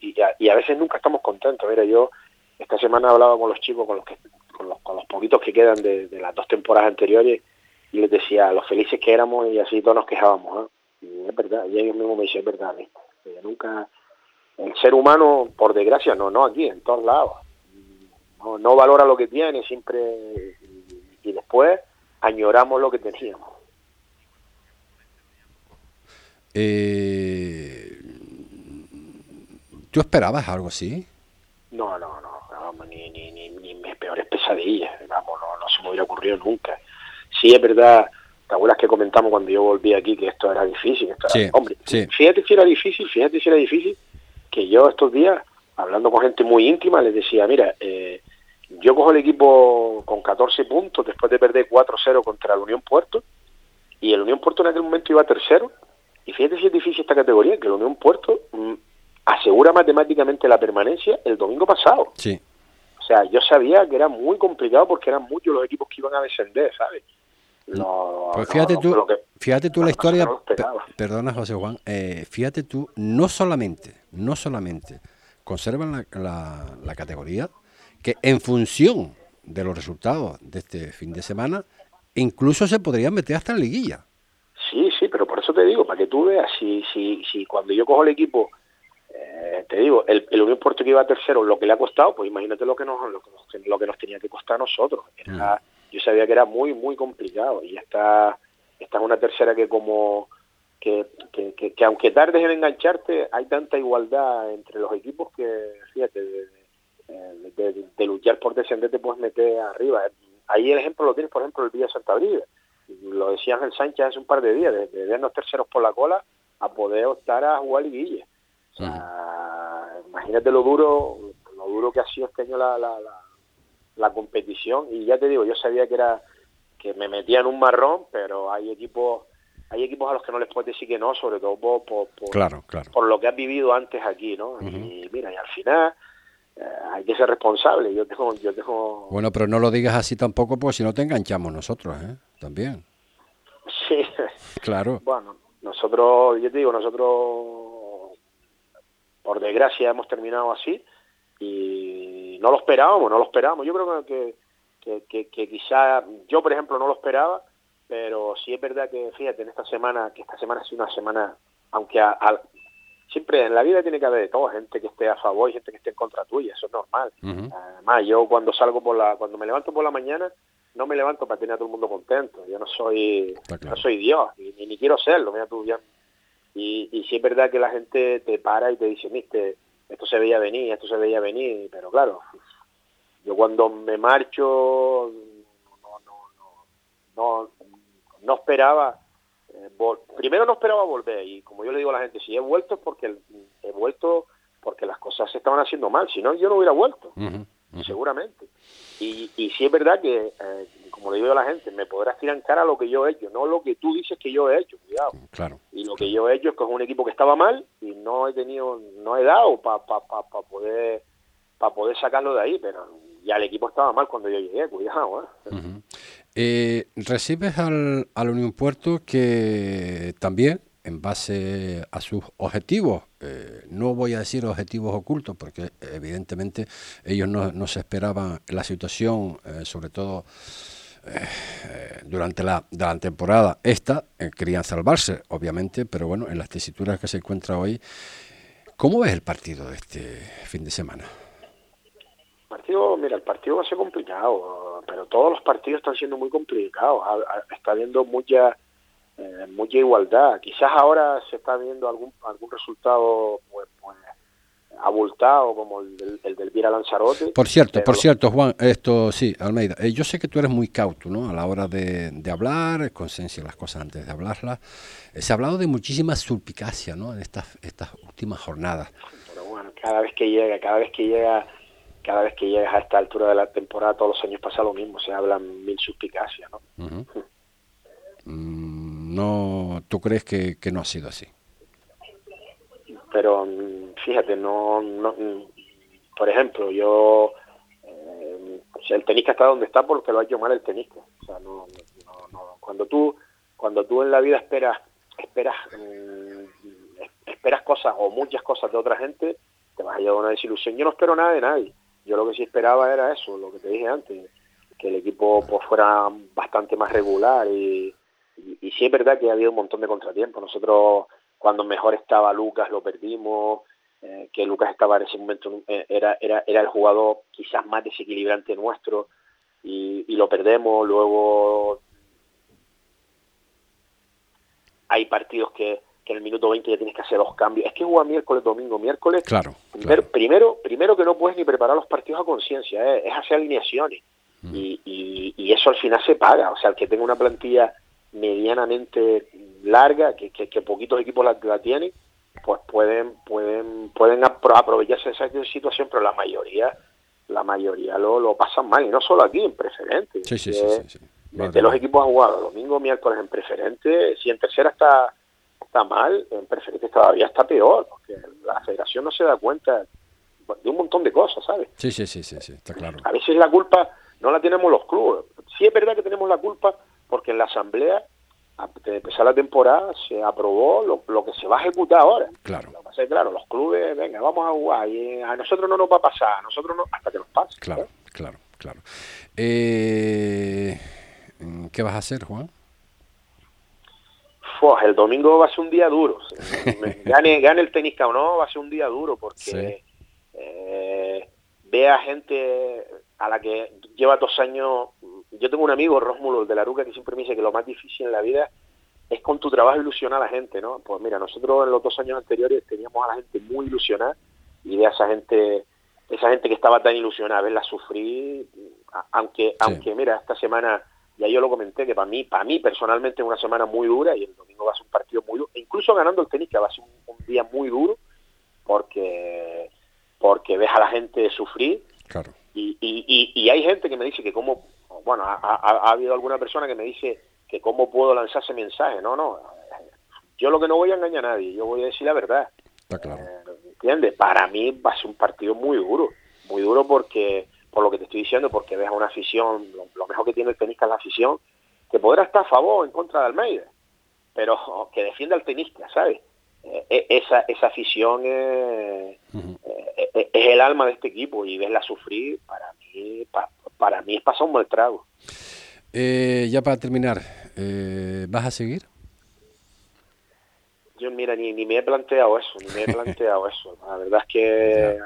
y, a, veces nunca estamos contentos. Mira, yo esta semana hablaba con los chicos, con los que con los, con los poquitos que quedan de, las dos temporadas anteriores y les decía los felices que éramos y así todos nos quejábamos. ¿eh? Y es verdad, y ellos mismos me dicen, es verdad, nunca, el ser humano, por desgracia, no, no aquí, en todos lados, no, no valora lo que tiene, siempre, y, después añoramos lo que teníamos. Eh, ¿Tú esperabas algo así? No, no, no, ni, ni, ni, ni, mis peores pesadillas, vamos, no, no se me hubiera ocurrido nunca. Sí, es verdad, ¿te acuerdas que comentamos cuando yo volví aquí que esto era difícil? Esto era, hombre, fíjate si era difícil, fíjate si era difícil, que yo estos días, hablando con gente muy íntima, les decía, mira, eh, yo cojo el equipo con 14 puntos después de perder 4-0 contra el Unión Puerto, y el Unión Puerto en aquel momento iba tercero, y fíjate si es difícil esta categoría, que el Unión Puerto mm, asegura matemáticamente la permanencia el domingo pasado. Sí. O sea, yo sabía que era muy complicado porque eran muchos los equipos que iban a descender, ¿sabes? Pues fíjate tú, fíjate tú la historia, perdona José Juan, eh, fíjate tú, no solamente, no solamente conservan la, la, categoría, que en función de los resultados de este fin de semana, incluso se podrían meter hasta en liguilla. Sí, sí, pero por eso te digo, para que tú veas, si, si, si cuando yo cojo el equipo, eh, te digo, el, el Unión Puerto que iba tercero, lo que le ha costado, pues imagínate lo que nos, lo que nos, tenía que costar a nosotros. Era, mm yo sabía que era muy, muy complicado. Y esta, esta es una tercera que como... Que, que, que, aunque tardes en engancharte, hay tanta igualdad entre los equipos que, fíjate, de, luchar por descender te puedes meter arriba. Ahí el ejemplo lo tienes, por ejemplo, el Villa Santa Brida. Lo decía Ángel Sánchez hace un par de días, de, vernos terceros por la cola a poder optar a jugar liguilla. O sea, imagínate lo duro, lo duro que ha sido este año la, la la competición y ya te digo, yo sabía que era que me metía en un marrón, pero hay equipos hay equipos a los que no les puedes decir que no, sobre todo por, por, claro, claro. por lo que has vivido antes aquí, ¿no? Y mira, y al final eh, hay que ser responsable. Yo tengo, yo tengo... Bueno, pero no lo digas así tampoco, pues si no te enganchamos nosotros, ¿eh? También. Sí. Claro. Bueno, nosotros, yo te digo, nosotros, por desgracia, hemos terminado así y no lo esperábamos, no lo esperábamos. Yo creo que, que, que, quizá yo, por ejemplo, no lo esperaba, pero sí es verdad que, fíjate, en esta semana, que esta semana ha sido una semana, aunque siempre en la vida tiene que haber de todo, gente que esté a favor y gente que esté en contra tuya, eso es normal. Además, yo cuando salgo por la, cuando me levanto por la mañana, no me levanto para tener a todo el mundo contento. Yo no soy, no soy Dios, ni, ni, quiero serlo, mira tú ya. Y, y sí es verdad que la gente te para y te dice, viste, esto se veía venir, esto se veía venir, pero claro, yo cuando me marcho no, no, no, no, esperaba, eh, primero no esperaba volver y como yo le digo a la gente, si he vuelto es porque he vuelto porque las cosas se estaban haciendo mal, si no yo no hubiera vuelto, seguramente. Y, y sí es verdad que, eh, como le digo a la gente, me podrás tirar en cara lo que yo he hecho, no lo que tú dices que yo he hecho, cuidado. Claro. Y lo que yo he hecho es que es un equipo que estaba mal y no he tenido, no he dado para pa, pa, poder para poder sacarlo de ahí, pero ya el equipo estaba mal cuando yo llegué, cuidado. ¿eh? Eh, recibes al, al Unión Puerto que también en base a sus objetivos, eh, no voy a decir objetivos ocultos, porque evidentemente ellos no, se esperaban la situación, eh, sobre todo eh, durante la, temporada esta, querían salvarse, obviamente, pero bueno, en las tesituras que se encuentra hoy, ¿cómo ves el partido de este fin de semana? partido, mira, el partido va a ser complicado, pero todos los partidos están siendo muy complicados. Está habiendo mucha eh, mucha igualdad. Quizás ahora se está viendo algún algún resultado pues, pues abultado como el del, el del Vira Lanzarote. Por cierto, por cierto, Juan, esto sí, Almeida, eh, yo sé que tú eres muy cauto, ¿no? A la hora de, de hablar, conciencia las cosas antes de hablarlas. Eh, se ha hablado de muchísima suspicacia, ¿no? En estas estas últimas jornadas. Pero bueno, cada vez que llega, cada vez que llega cada vez que llegas a esta altura de la temporada, todos los años pasa lo mismo, se hablan mil suspicacias, ¿no? no, ¿Tú crees que, no ha sido así? Pero mm, fíjate, no, no mm, por ejemplo, yo eh, el tenista está donde está porque lo ha hecho mal el tenista. O sea, no, cuando tú cuando tú en la vida esperas esperas mm, esperas cosas o muchas cosas de otra gente, te vas a llevar una desilusión. Yo no espero nada de nadie. Yo lo que sí esperaba era eso, lo que te dije antes, que el equipo pues, fuera bastante más regular y, y, sí es verdad que ha habido un montón de contratiempos. Nosotros cuando mejor estaba Lucas lo perdimos, eh, que Lucas estaba en ese momento, eh, era, era, era el jugador quizás más desequilibrante nuestro y, y lo perdemos. Luego hay partidos que, que, en el minuto 20 ya tienes que hacer dos cambios. Es que juega miércoles, domingo, miércoles. Claro. Primero, primero, que no puedes ni preparar los partidos a conciencia, eh, es hacer alineaciones. Mm. Y, y, y, eso al final se paga. O sea, el que tenga una plantilla medianamente larga, que, que, que poquitos equipos la, la tienen, pues pueden pueden pueden aprovecharse de esa situación, pero la mayoría la mayoría lo, lo pasan mal y no solo aquí en preferente. Sí, sí, sí, de los equipos han jugado domingo, miércoles en preferente, si en tercera está está mal, en preferente todavía está peor, porque la federación no se da cuenta de un montón de cosas, ¿sabes? Sí, sí, sí, sí, sí está claro. A veces la culpa no la tenemos los clubes. Sí es verdad que tenemos la culpa porque en la asamblea de empezar la temporada se aprobó lo, que se va a ejecutar ahora. Claro. claro, los clubes, venga, vamos a jugar y a nosotros no nos va a pasar, a nosotros no, hasta que nos pase. Claro, claro, claro. Eh, ¿Qué vas a hacer, Juan? el domingo va a ser un día duro. gane, gane el tenisca o no, va a ser un día duro porque eh, ve a gente a la que lleva dos años yo tengo un amigo, Rómulo, de la Ruca, que siempre me dice que lo más difícil en la vida es con tu trabajo ilusionar a la gente, ¿no? Pues mira, nosotros en los dos años anteriores teníamos a la gente muy ilusionada y de esa gente, esa gente que estaba tan ilusionada, verla sufrir, aunque, aunque mira, esta semana ya yo lo comenté que para mí, para mí personalmente es una semana muy dura y el domingo va a ser un partido muy duro, e incluso ganando el tenis que va a ser un, día muy duro porque porque ves a la gente sufrir claro. y, y, y, hay gente que me dice que cómo bueno, ha, habido alguna persona que me dice que cómo puedo lanzar ese mensaje. No, no. Yo lo que no voy a engañar a nadie, yo voy a decir la verdad. Está claro. Eh, ¿Entiendes? Para mí va a ser un partido muy duro. Muy duro porque, por lo que te estoy diciendo, porque ves a una afición, lo, mejor que tiene el tenista es la afición, que podrá estar a favor o en contra de Almeida, pero que defienda al tenista, ¿sabes? Eh, eh, esa, esa afición es, es, el alma de este equipo y verla sufrir, para mí, para mí es pasar un mal trago. Eh, ya para terminar, eh, ¿vas a seguir? Yo, mira, ni, ni me he planteado eso, ni me he planteado eso. La verdad es que...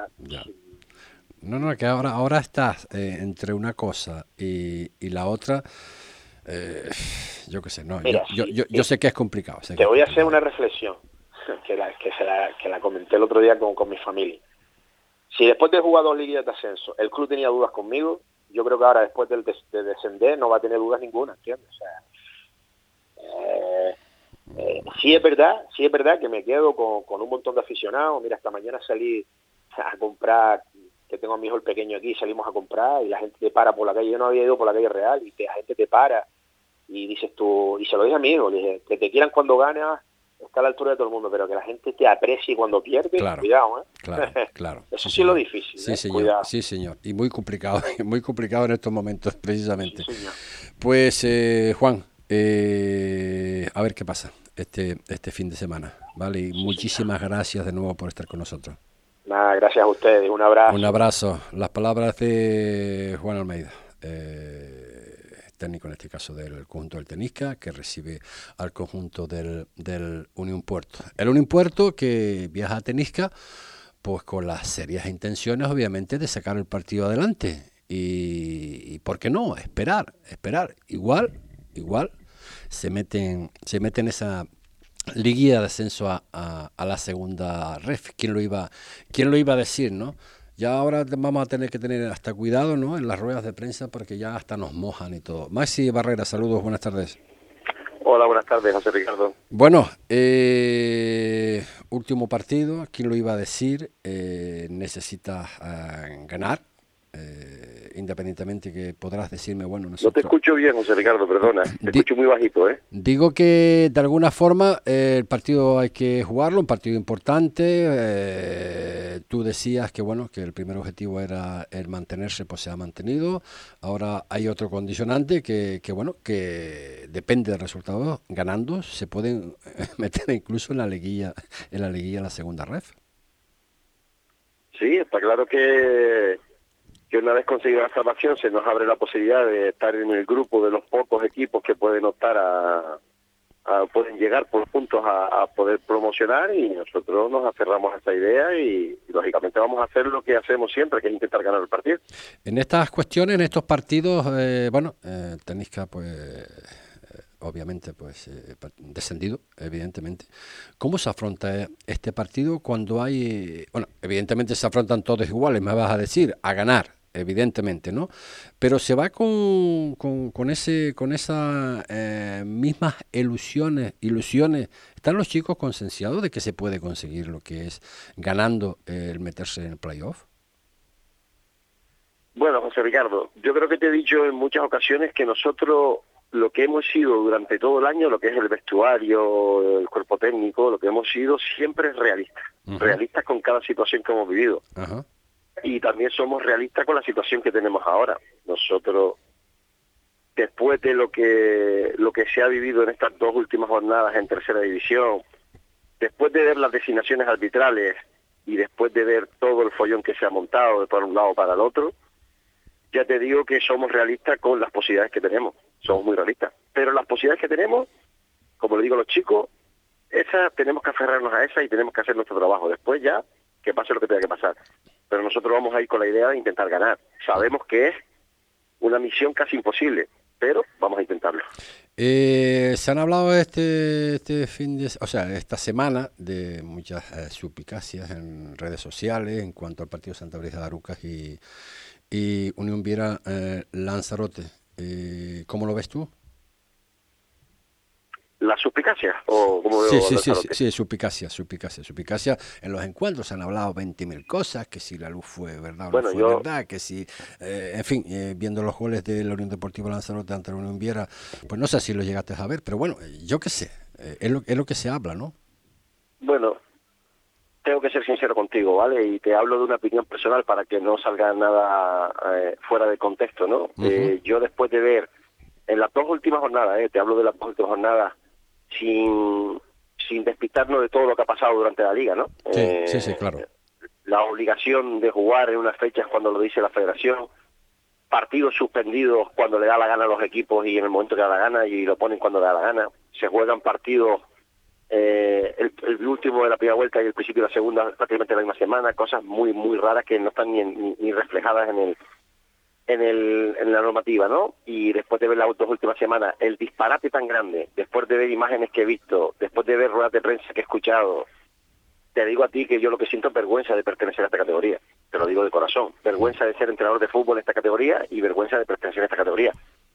No, no, que ahora, ahora estás eh, entre una cosa y, y la otra. yo qué sé, no, yo, yo, yo, sé que es complicado. te voy a hacer una reflexión que la, que, se la, que la comenté el otro día con, con mi familia. Si después de jugar dos liguillas de ascenso, el club tenía dudas conmigo, yo creo que ahora después del de descender no va a tener dudas ninguna, ¿entiendes? Eh, eh, sí es verdad, sí es verdad que me quedo con, un montón de aficionados. Mira, esta mañana salí a comprar, que tengo a mi hijo el pequeño aquí, salimos a comprar y la gente te para por la calle. Yo no había ido por la calle real y la gente te para y dices tú, y se lo dije a mi hijo, dije, que te quieran cuando ganas está a la altura de todo el mundo, pero que la gente te aprecie cuando pierde, cuidado, ¿eh? Claro, claro. Eso sí, es lo difícil. Sí, ¿eh? señor. Sí, señor. Y muy complicado, muy complicado en estos momentos, precisamente. pues, eh, Juan, eh, a ver qué pasa este, este fin de semana, ¿vale? Y muchísimas gracias de nuevo por estar con nosotros. Nada, gracias a ustedes. Un abrazo. Un abrazo. Las palabras de Juan Almeida. Eh, técnico en este caso del conjunto del Tenisca, que recibe al conjunto del, del Unión Puerto. El Unión Puerto que viaja a Tenisca, pues con las serias intenciones, obviamente, de sacar el partido adelante. Y, ¿por qué no? Esperar, esperar. Igual, igual, se meten, se meten esa liguilla de ascenso a, a, la segunda ref. ¿Quién lo iba, quién lo iba a decir, no? Ya ahora vamos a tener que tener hasta cuidado ¿no? en las ruedas de prensa porque ya hasta nos mojan y todo. Maxi Barrera, saludos, buenas tardes. Hola, buenas tardes, José Ricardo. Bueno, eh, último partido, ¿quién lo iba a decir? Eh, necesitas eh, ganar independientemente que podrás decirme, bueno, No te escucho bien, José Ricardo, perdona. Te escucho muy bajito, ¿eh? Digo que de alguna forma eh, el partido hay que jugarlo, un partido importante. eh, tú decías que, bueno, que el primer objetivo era el mantenerse, pues se ha mantenido. Ahora hay otro condicionante que, que bueno, que depende del resultado. Ganando se pueden meter incluso en la liguilla, en la liguilla la segunda ref. Sí, está claro que, que una vez conseguida la salvación se nos abre la posibilidad de estar en el grupo de los pocos equipos que pueden optar a, pueden llegar por puntos a, poder promocionar y nosotros nos aferramos a esa idea y, y, lógicamente vamos a hacer lo que hacemos siempre, que es intentar ganar el partido. En estas cuestiones, en estos partidos, eh, bueno, eh, Tenisca, pues, eh, obviamente, pues, eh, descendido, evidentemente. ¿Cómo se afronta este partido cuando hay, bueno, evidentemente se afrontan todos iguales, me vas a decir, a ganar, evidentemente, ¿no? Pero se va con, con, con ese, con esas eh, mismas ilusiones, ilusiones. ¿Están los chicos concienciados de que se puede conseguir lo que es ganando eh, el meterse en el playoff? Bueno, José Ricardo, yo creo que te he dicho en muchas ocasiones que nosotros lo que hemos sido durante todo el año, lo que es el vestuario, el cuerpo técnico, lo que hemos sido siempre es realistas, Ujú. realistas con cada situación que hemos vivido. Ajá. Y también somos realistas con la situación que tenemos ahora. Nosotros, después de lo que lo que se ha vivido en estas dos últimas jornadas en tercera división, después de ver las designaciones arbitrales y después de ver todo el follón que se ha montado de por un lado para el otro, ya te digo que somos realistas con las posibilidades que tenemos. Somos muy realistas. Pero las posibilidades que tenemos, como le digo a los chicos, esas tenemos que aferrarnos a esas y tenemos que hacer nuestro trabajo. Después ya, que pase lo que tenga que pasar. Pero nosotros vamos a ir con la idea de intentar ganar. Sabemos que es una misión casi imposible, pero vamos a intentarlo. Eh, se han hablado este, este fin de, o sea, esta semana de muchas eh, en redes sociales en cuanto al partido Santa Brisa de Arucas y, y Unión Viera eh, Lanzarote. Eh, ¿Cómo lo ves tú? ¿La suspicacia? ¿O veo Sí, sí, sí, sí, sí, suspicacia, suspicacia, suspicacia. En los encuentros se han hablado 20.000 cosas, que si la luz fue verdad o Bueno, no fue yo- verdad, que si, eh, en fin, eh, viendo los goles de la Unión Deportiva Lanzarote ante la Unión Viera, pues no sé si lo llegaste a ver, pero bueno, eh, yo qué sé, eh, es, lo, es lo que se habla, ¿no? Bueno, tengo que ser sincero contigo, ¿vale? Y te hablo de una opinión personal para que no salga nada fuera de contexto, ¿no? Eh, yo después de ver en las dos últimas jornadas, ¿eh? te hablo de las dos últimas jornadas, sin, sin despistarnos de todo lo que ha pasado durante la liga, ¿no? Sí, Eh, sí, sí, claro. La obligación de jugar en unas fechas cuando lo dice la federación, partidos suspendidos cuando le da la gana a los equipos y en el momento que da la gana y lo ponen cuando le da la gana, se juegan partidos eh, el, el último de la primera vuelta y el principio de la segunda prácticamente la misma semana, cosas muy muy raras que no están ni, ni, ni reflejadas en el en el en la normativa, ¿no? Y después de ver las dos últimas semanas, el disparate tan grande, después de ver imágenes que he visto, después de ver ruedas de prensa que he escuchado, te digo a ti que yo lo que siento es vergüenza de pertenecer a esta categoría. Te lo digo de corazón. Vergüenza de ser entrenador de fútbol en esta categoría y vergüenza de pertenecer a esta categoría.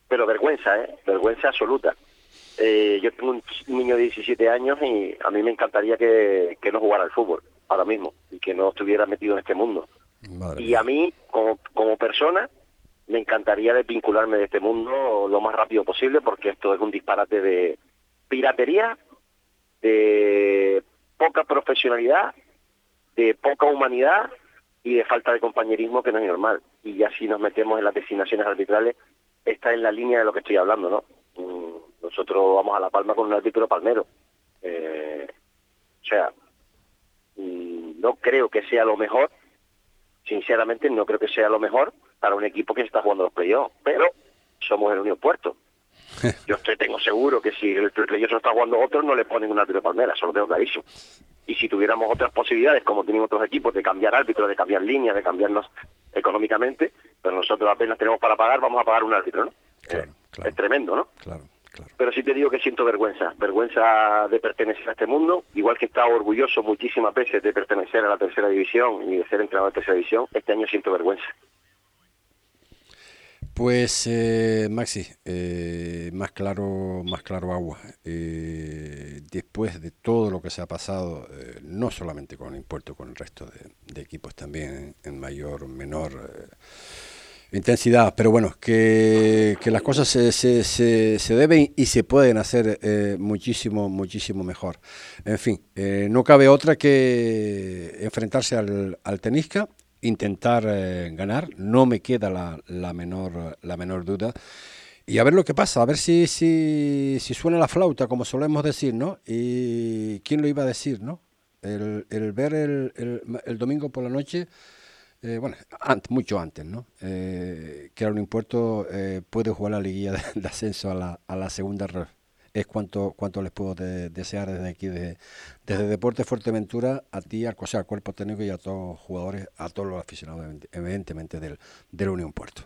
Pero vergüenza, ¿eh? Vergüenza absoluta. Eh, yo tengo un niño de 17 años y a mí me encantaría que, que no jugara al fútbol ahora mismo y que no estuviera metido en este mundo. Madre Y a mí, como, como persona, me encantaría desvincularme de este mundo lo más rápido posible porque esto es un disparate de piratería, de poca profesionalidad, de poca humanidad y de falta de compañerismo que no es normal. Y ya si nos metemos en las designaciones arbitrales, está en la línea de lo que estoy hablando, ¿no? Mm, Nosotros vamos a La Palma con un árbitro palmero. Eh, o sea, mm, no creo que sea lo mejor, sinceramente no creo que sea lo mejor para un equipo que está jugando los playoffs, pero somos el Unión Puerto. Yo estoy, tengo seguro que si el playoff está jugando otro, no le ponen un árbitro de palmera, eso lo tengo clarísimo. Y si tuviéramos otras posibilidades, como tienen otros equipos, de cambiar árbitro, de cambiar línea, de cambiarnos económicamente, pero nosotros apenas tenemos para pagar, vamos a pagar un árbitro, ¿no? Claro, Es tremendo, ¿no? claro, claro. Pero sí te digo que siento vergüenza, vergüenza de pertenecer a este mundo, igual que he estado orgulloso muchísimas veces de pertenecer a la tercera división y de ser entrenador de tercera división, este año siento vergüenza. Pues eh, Maxi, eh, más claro, más claro agua. Eh, después de todo lo que se ha pasado, no solamente con el Puerto, con el resto de, equipos también, en mayor, menor, Intensidad, pero bueno, que, las cosas se, se, se, se, deben y se pueden hacer muchísimo, muchísimo mejor. En fin, no cabe otra que enfrentarse al tenisca, intentar eh, ganar, no me queda la, la, menor, la menor duda. Y a ver lo que pasa, a ver si, si, si suena la flauta, como solemos decir, ¿no? Y quién lo iba a decir, ¿no? El, ver el, el, el domingo por la noche eh, bueno, antes, mucho antes, ¿no? Eh, que un impuesto eh, puede jugar la liguilla de, de, ascenso a la, a la segunda red. Es cuanto, cuanto les puedo de, desear desde aquí, de, desde Deporte Fuerteventura, a ti, al, o sea, cuerpo técnico y a todos los jugadores, a todos los aficionados, evidentemente, del, del Unión Puerto.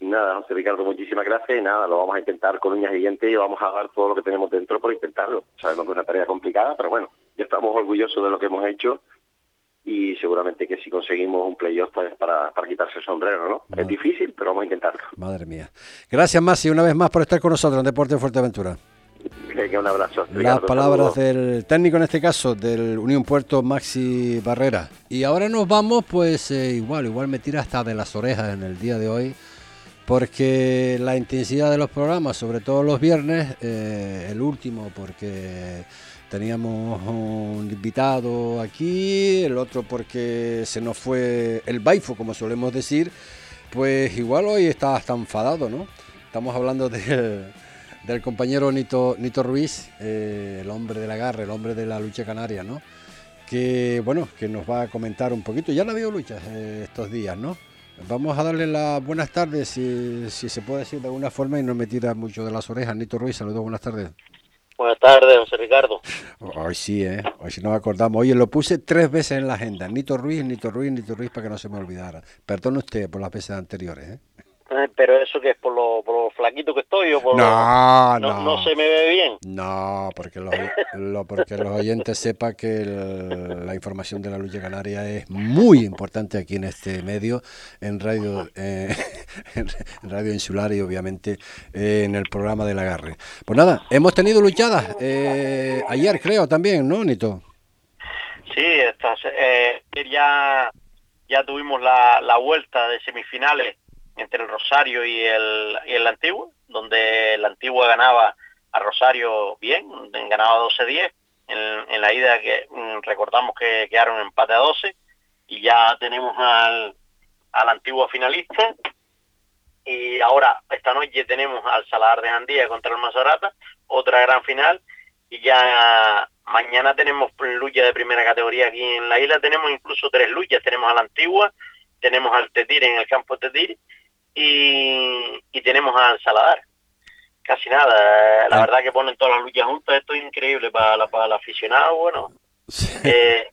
Nada, José Ricardo, muchísimas gracias y nada, lo vamos a intentar con uñas y dientes y vamos a dar todo lo que tenemos dentro por intentarlo. Sabemos que es una tarea complicada, pero bueno, ya estamos orgullosos de lo que hemos hecho y seguramente que si conseguimos un playoff pues para, para quitarse el sombrero, ¿no? Madre. Es difícil, pero vamos a intentarlo. Madre mía. Gracias, Masi, una vez más por estar con nosotros en Deporte Fuerteventura. Que un abrazo. Las palabras del técnico en este caso, del Unión Puerto, Maxi Barrera. Y ahora nos vamos, pues eh, igual, igual me tira hasta de las orejas en el día de hoy, porque la intensidad de los programas, sobre todo los viernes, eh, el último, porque teníamos un invitado aquí, el otro porque se nos fue el baifo, como solemos decir, pues igual hoy está hasta enfadado, ¿no? Estamos hablando del, del compañero Nito, Nito Ruiz, eh, el hombre del agarre, el hombre de la lucha canaria, ¿no? Que, bueno, que nos va a comentar un poquito, ya la veo luchas eh, estos días, ¿no? Vamos a darle las buenas tardes, si, si se puede decir de alguna forma, y no me tira mucho de las orejas. Nito Ruiz, saludos, buenas tardes. Buenas tardes, José Ricardo. Hoy sí, ¿eh? Hoy sí nos acordamos. Oye, lo puse tres veces en la agenda. Nito Ruiz, Nito Ruiz, Nito Ruiz, para que no se me olvidara. Perdone usted por las veces anteriores, ¿eh? Eh, pero eso que es por lo, por flaquito que estoy o por no, no, no, se me ve bien. No, porque los, lo, porque los oyentes sepan que el, la información de la lucha canaria es muy importante aquí en este medio, en radio, eh, en radio insular y obviamente eh, en el programa del agarre. Pues nada, hemos tenido luchadas eh, ayer creo también, ¿no, Nito? Sí, estas, ya, ya tuvimos la, la vuelta de semifinales entre el Rosario y el, y el Antiguo, donde el Antiguo ganaba a Rosario bien, ganaba 12-10. En, en, la ida que mm, recordamos que quedaron empate a 12 y ya tenemos al, al antiguo finalista y ahora esta noche tenemos al Saladar de Jandía contra el Mazorata, otra gran final y ya mañana tenemos lucha de primera categoría aquí en la isla, tenemos incluso tres luchas, tenemos a la Antigua, tenemos al Tetir en el campo Tetir y, y tenemos al Saladar. Casi nada, la ah. verdad que ponen todas las luchas juntas, esto es increíble para, la, para el aficionado, bueno, sí. eh,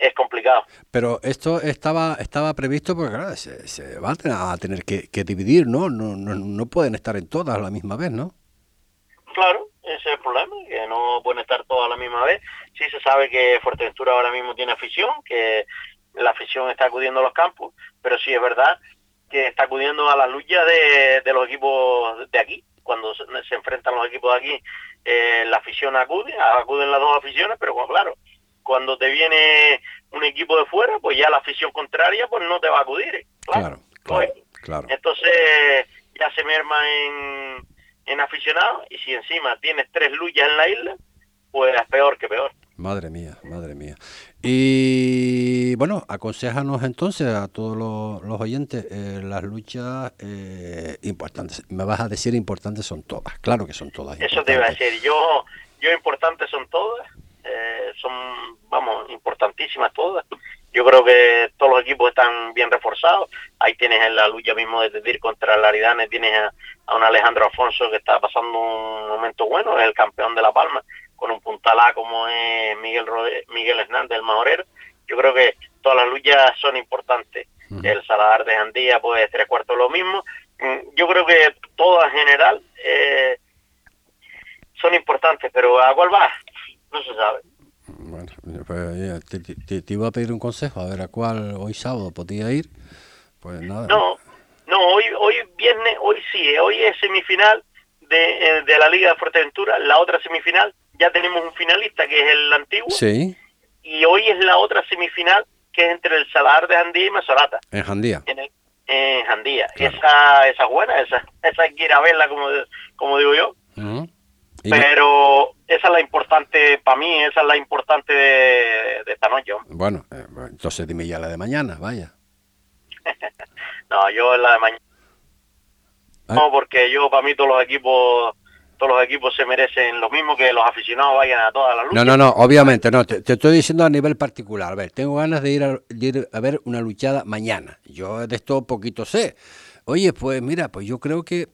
es complicado. Pero esto estaba estaba previsto porque claro, se, se van a tener que, que dividir, ¿no? No, ¿no? no pueden estar en todas a la misma vez, ¿no? Claro, ese es el problema, que no pueden estar todas a la misma vez. Sí se sabe que Fuerteventura ahora mismo tiene afición, que la afición está acudiendo a los campos, pero sí es verdad que está acudiendo a la lucha de, de los equipos de aquí. Cuando se, se enfrentan los equipos de aquí, eh, la afición acude, acuden las dos aficiones, pero bueno, claro, cuando te viene un equipo de fuera, pues ya la afición contraria pues no te va a acudir. Claro, claro, claro. Entonces ya se merma en, en aficionados y si encima tienes tres luchas en la isla, pues es peor que peor. Madre mía, madre mía. Y bueno, aconsejanos entonces a todos los, los oyentes, eh, las luchas eh, importantes. Me vas a decir importantes son todas, claro que son todas. Eso te iba a decir, yo, yo importantes son todas, eh, son, vamos, importantísimas todas. Yo creo que todos los equipos están bien reforzados. Ahí tienes en la lucha mismo de decir contra la Aridane, tienes a, a un Alejandro Afonso que está pasando un momento bueno, es el campeón de La Palma con un puntalá como es Miguel Rode Miguel Hernández, el majorero. Yo creo que todas las luchas son importantes. Uh -huh. El Saladar de Jandía, pues tres cuartos lo mismo. Yo creo que todas en general eh, son importantes, pero ¿a cuál va? No se sabe. Bueno, pues, te, te, te, iba a pedir un consejo, a ver a cuál hoy sábado podía ir. Pues nada. No, no, hoy, hoy viernes, hoy sí, hoy es semifinal de, de la Liga de Fuerteventura, la otra semifinal ya tenemos un finalista que es el antiguo. Sí. Y hoy es la otra semifinal que es entre el Salar de Jandía y Masorata. En Jandía. En el, en Jandía. Esa, esa es buena, esa, esa hay que ir a verla, como, como digo yo. Pero esa es la importante, para mí, esa es la importante de, esta noche. Bueno, eh, entonces dime ya la de mañana, vaya. no, yo la de mañana. Ah. No, porque yo, para mí, todos los equipos todos los equipos se merecen lo mismo que los aficionados vayan a toda la lucha. No, no, no, obviamente, no, te, estoy diciendo a nivel particular. A ver, tengo ganas de ir a, ir a ver una luchada mañana. Yo de esto poquito sé. Oye, pues mira, pues yo creo que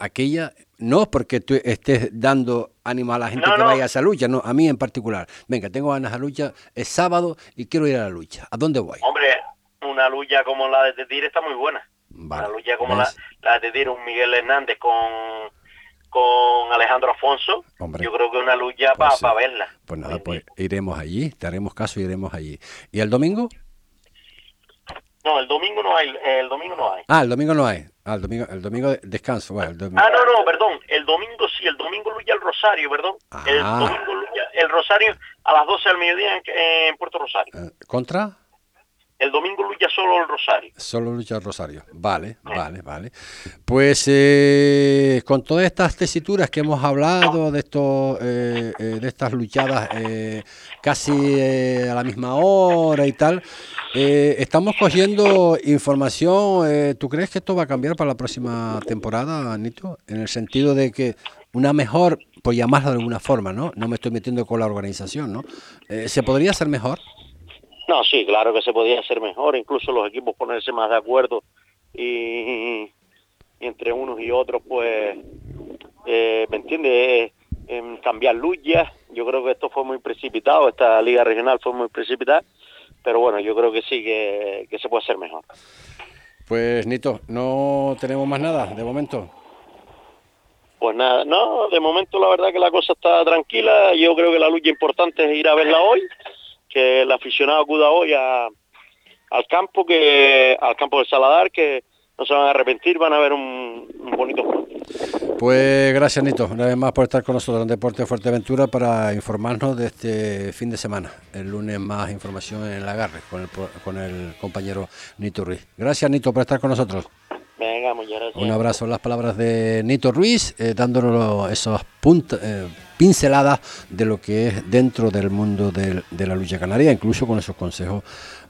aquella, no porque tú estés dando ánimo a la gente que vaya a esa lucha, no, a mí en particular. Venga, tengo ganas de lucha, es sábado y quiero ir a la lucha. ¿A dónde voy? Hombre, una lucha como la de Tetir está muy buena. una lucha como la, la, de Tetir, un Miguel Hernández con con Alejandro Afonso, yo creo que una lucha para pues verla. Pues nada, pues iremos allí, te haremos caso y iremos allí. ¿Y el domingo? No, el domingo no hay, el domingo no hay. Ah, el domingo no hay. Ah, el domingo, el domingo descanso. Bueno, Ah, no, no, perdón. El domingo sí, el domingo lucha el Rosario, perdón. El ah. domingo lucha el Rosario a las 12 del mediodía en, Puerto Rosario. ¿Contra? El domingo lucha solo el Rosario. Solo lucha el Rosario. Vale, vale, vale. Pues eh, con todas estas tesituras que hemos hablado de estos, eh, eh, de estas luchadas casi a la misma hora y tal, estamos cogiendo información. ¿Tú crees que esto va a cambiar para la próxima temporada, Anito? En el sentido de que una mejor, por llamarlo de alguna forma, ¿no? No me estoy metiendo con la organización, ¿no? ¿Se podría hacer mejor? No, sí, claro que se podía hacer mejor, incluso los equipos ponerse más de acuerdo y, entre unos y otros, pues, eh, ¿me entiendes? En cambiar luchas. Yo creo que esto fue muy precipitado, esta liga regional fue muy precipitada, pero bueno, yo creo que sí que, que se puede hacer mejor. Pues Nito, no tenemos más nada de momento. Pues nada, no, de momento la verdad que la cosa está tranquila. Yo creo que la lucha importante es ir a verla hoy que el aficionado acuda hoy al campo que al campo del Saladar que no se van a arrepentir, van a ver un, bonito juego. Pues gracias Nito, una vez más por estar con nosotros en Deporte Fuerteventura para informarnos de este fin de semana. El lunes más información en el agarre con el, con el compañero Nito Ruiz. Gracias Nito por estar con nosotros. Venga, muchas gracias. Un abrazo. Las palabras de Nito Ruiz, eh, dándonos esos puntos, eh, pinceladas de lo que es dentro del mundo de la lucha canaria, incluso con esos consejos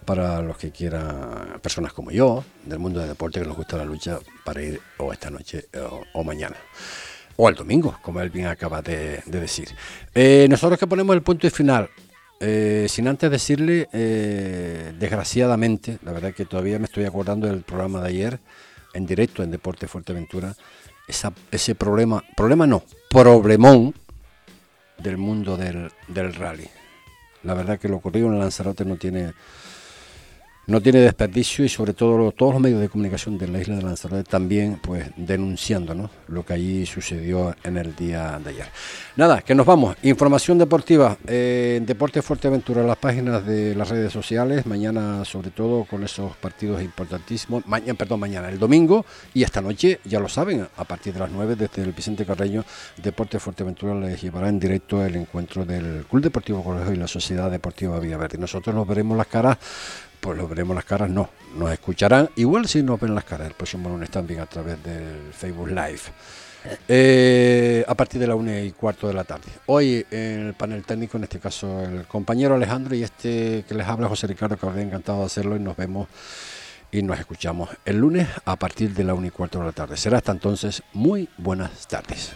para los que quieran, personas como yo, del mundo del deporte que nos gusta la lucha, para ir o esta noche o, mañana. O el domingo, como él bien acaba de, decir. Eh, nosotros que ponemos el punto y final, sin antes decirle, desgraciadamente, la verdad que todavía me estoy acordando del programa de ayer, en directo en Deporte Fuerteventura, esa, ese problema, problema no, problemón del mundo del, del rally. La verdad que lo ocurrido en Lanzarote no tiene no tiene desperdicio y sobre todo todos los medios de comunicación de la isla de Lanzarote también pues denunciando lo que allí sucedió en el día de ayer. Nada, que nos vamos. Información deportiva eh, Deporte Fuerteventura, las páginas de las redes sociales, mañana sobre todo con esos partidos importantísimos, mañana, perdón, mañana, el domingo y esta noche, ya lo saben, a partir de las 9 desde el Vicente Carreño, Deporte Fuerteventura les llevará en directo el encuentro del Club Deportivo Colegio y la Sociedad Deportiva Villaverde. Nosotros nos veremos las caras pues lo veremos las caras, no, nos escucharán, igual si nos ven las caras el próximo lunes también a través del Facebook Live. Eh, a partir de la una y cuarto de la tarde. Hoy en el panel técnico, en este caso el compañero Alejandro y este que les habla José Ricardo, que habría encantado de hacerlo y nos vemos y nos escuchamos el lunes a partir de la una y cuarto de la tarde. Será hasta entonces muy buenas tardes.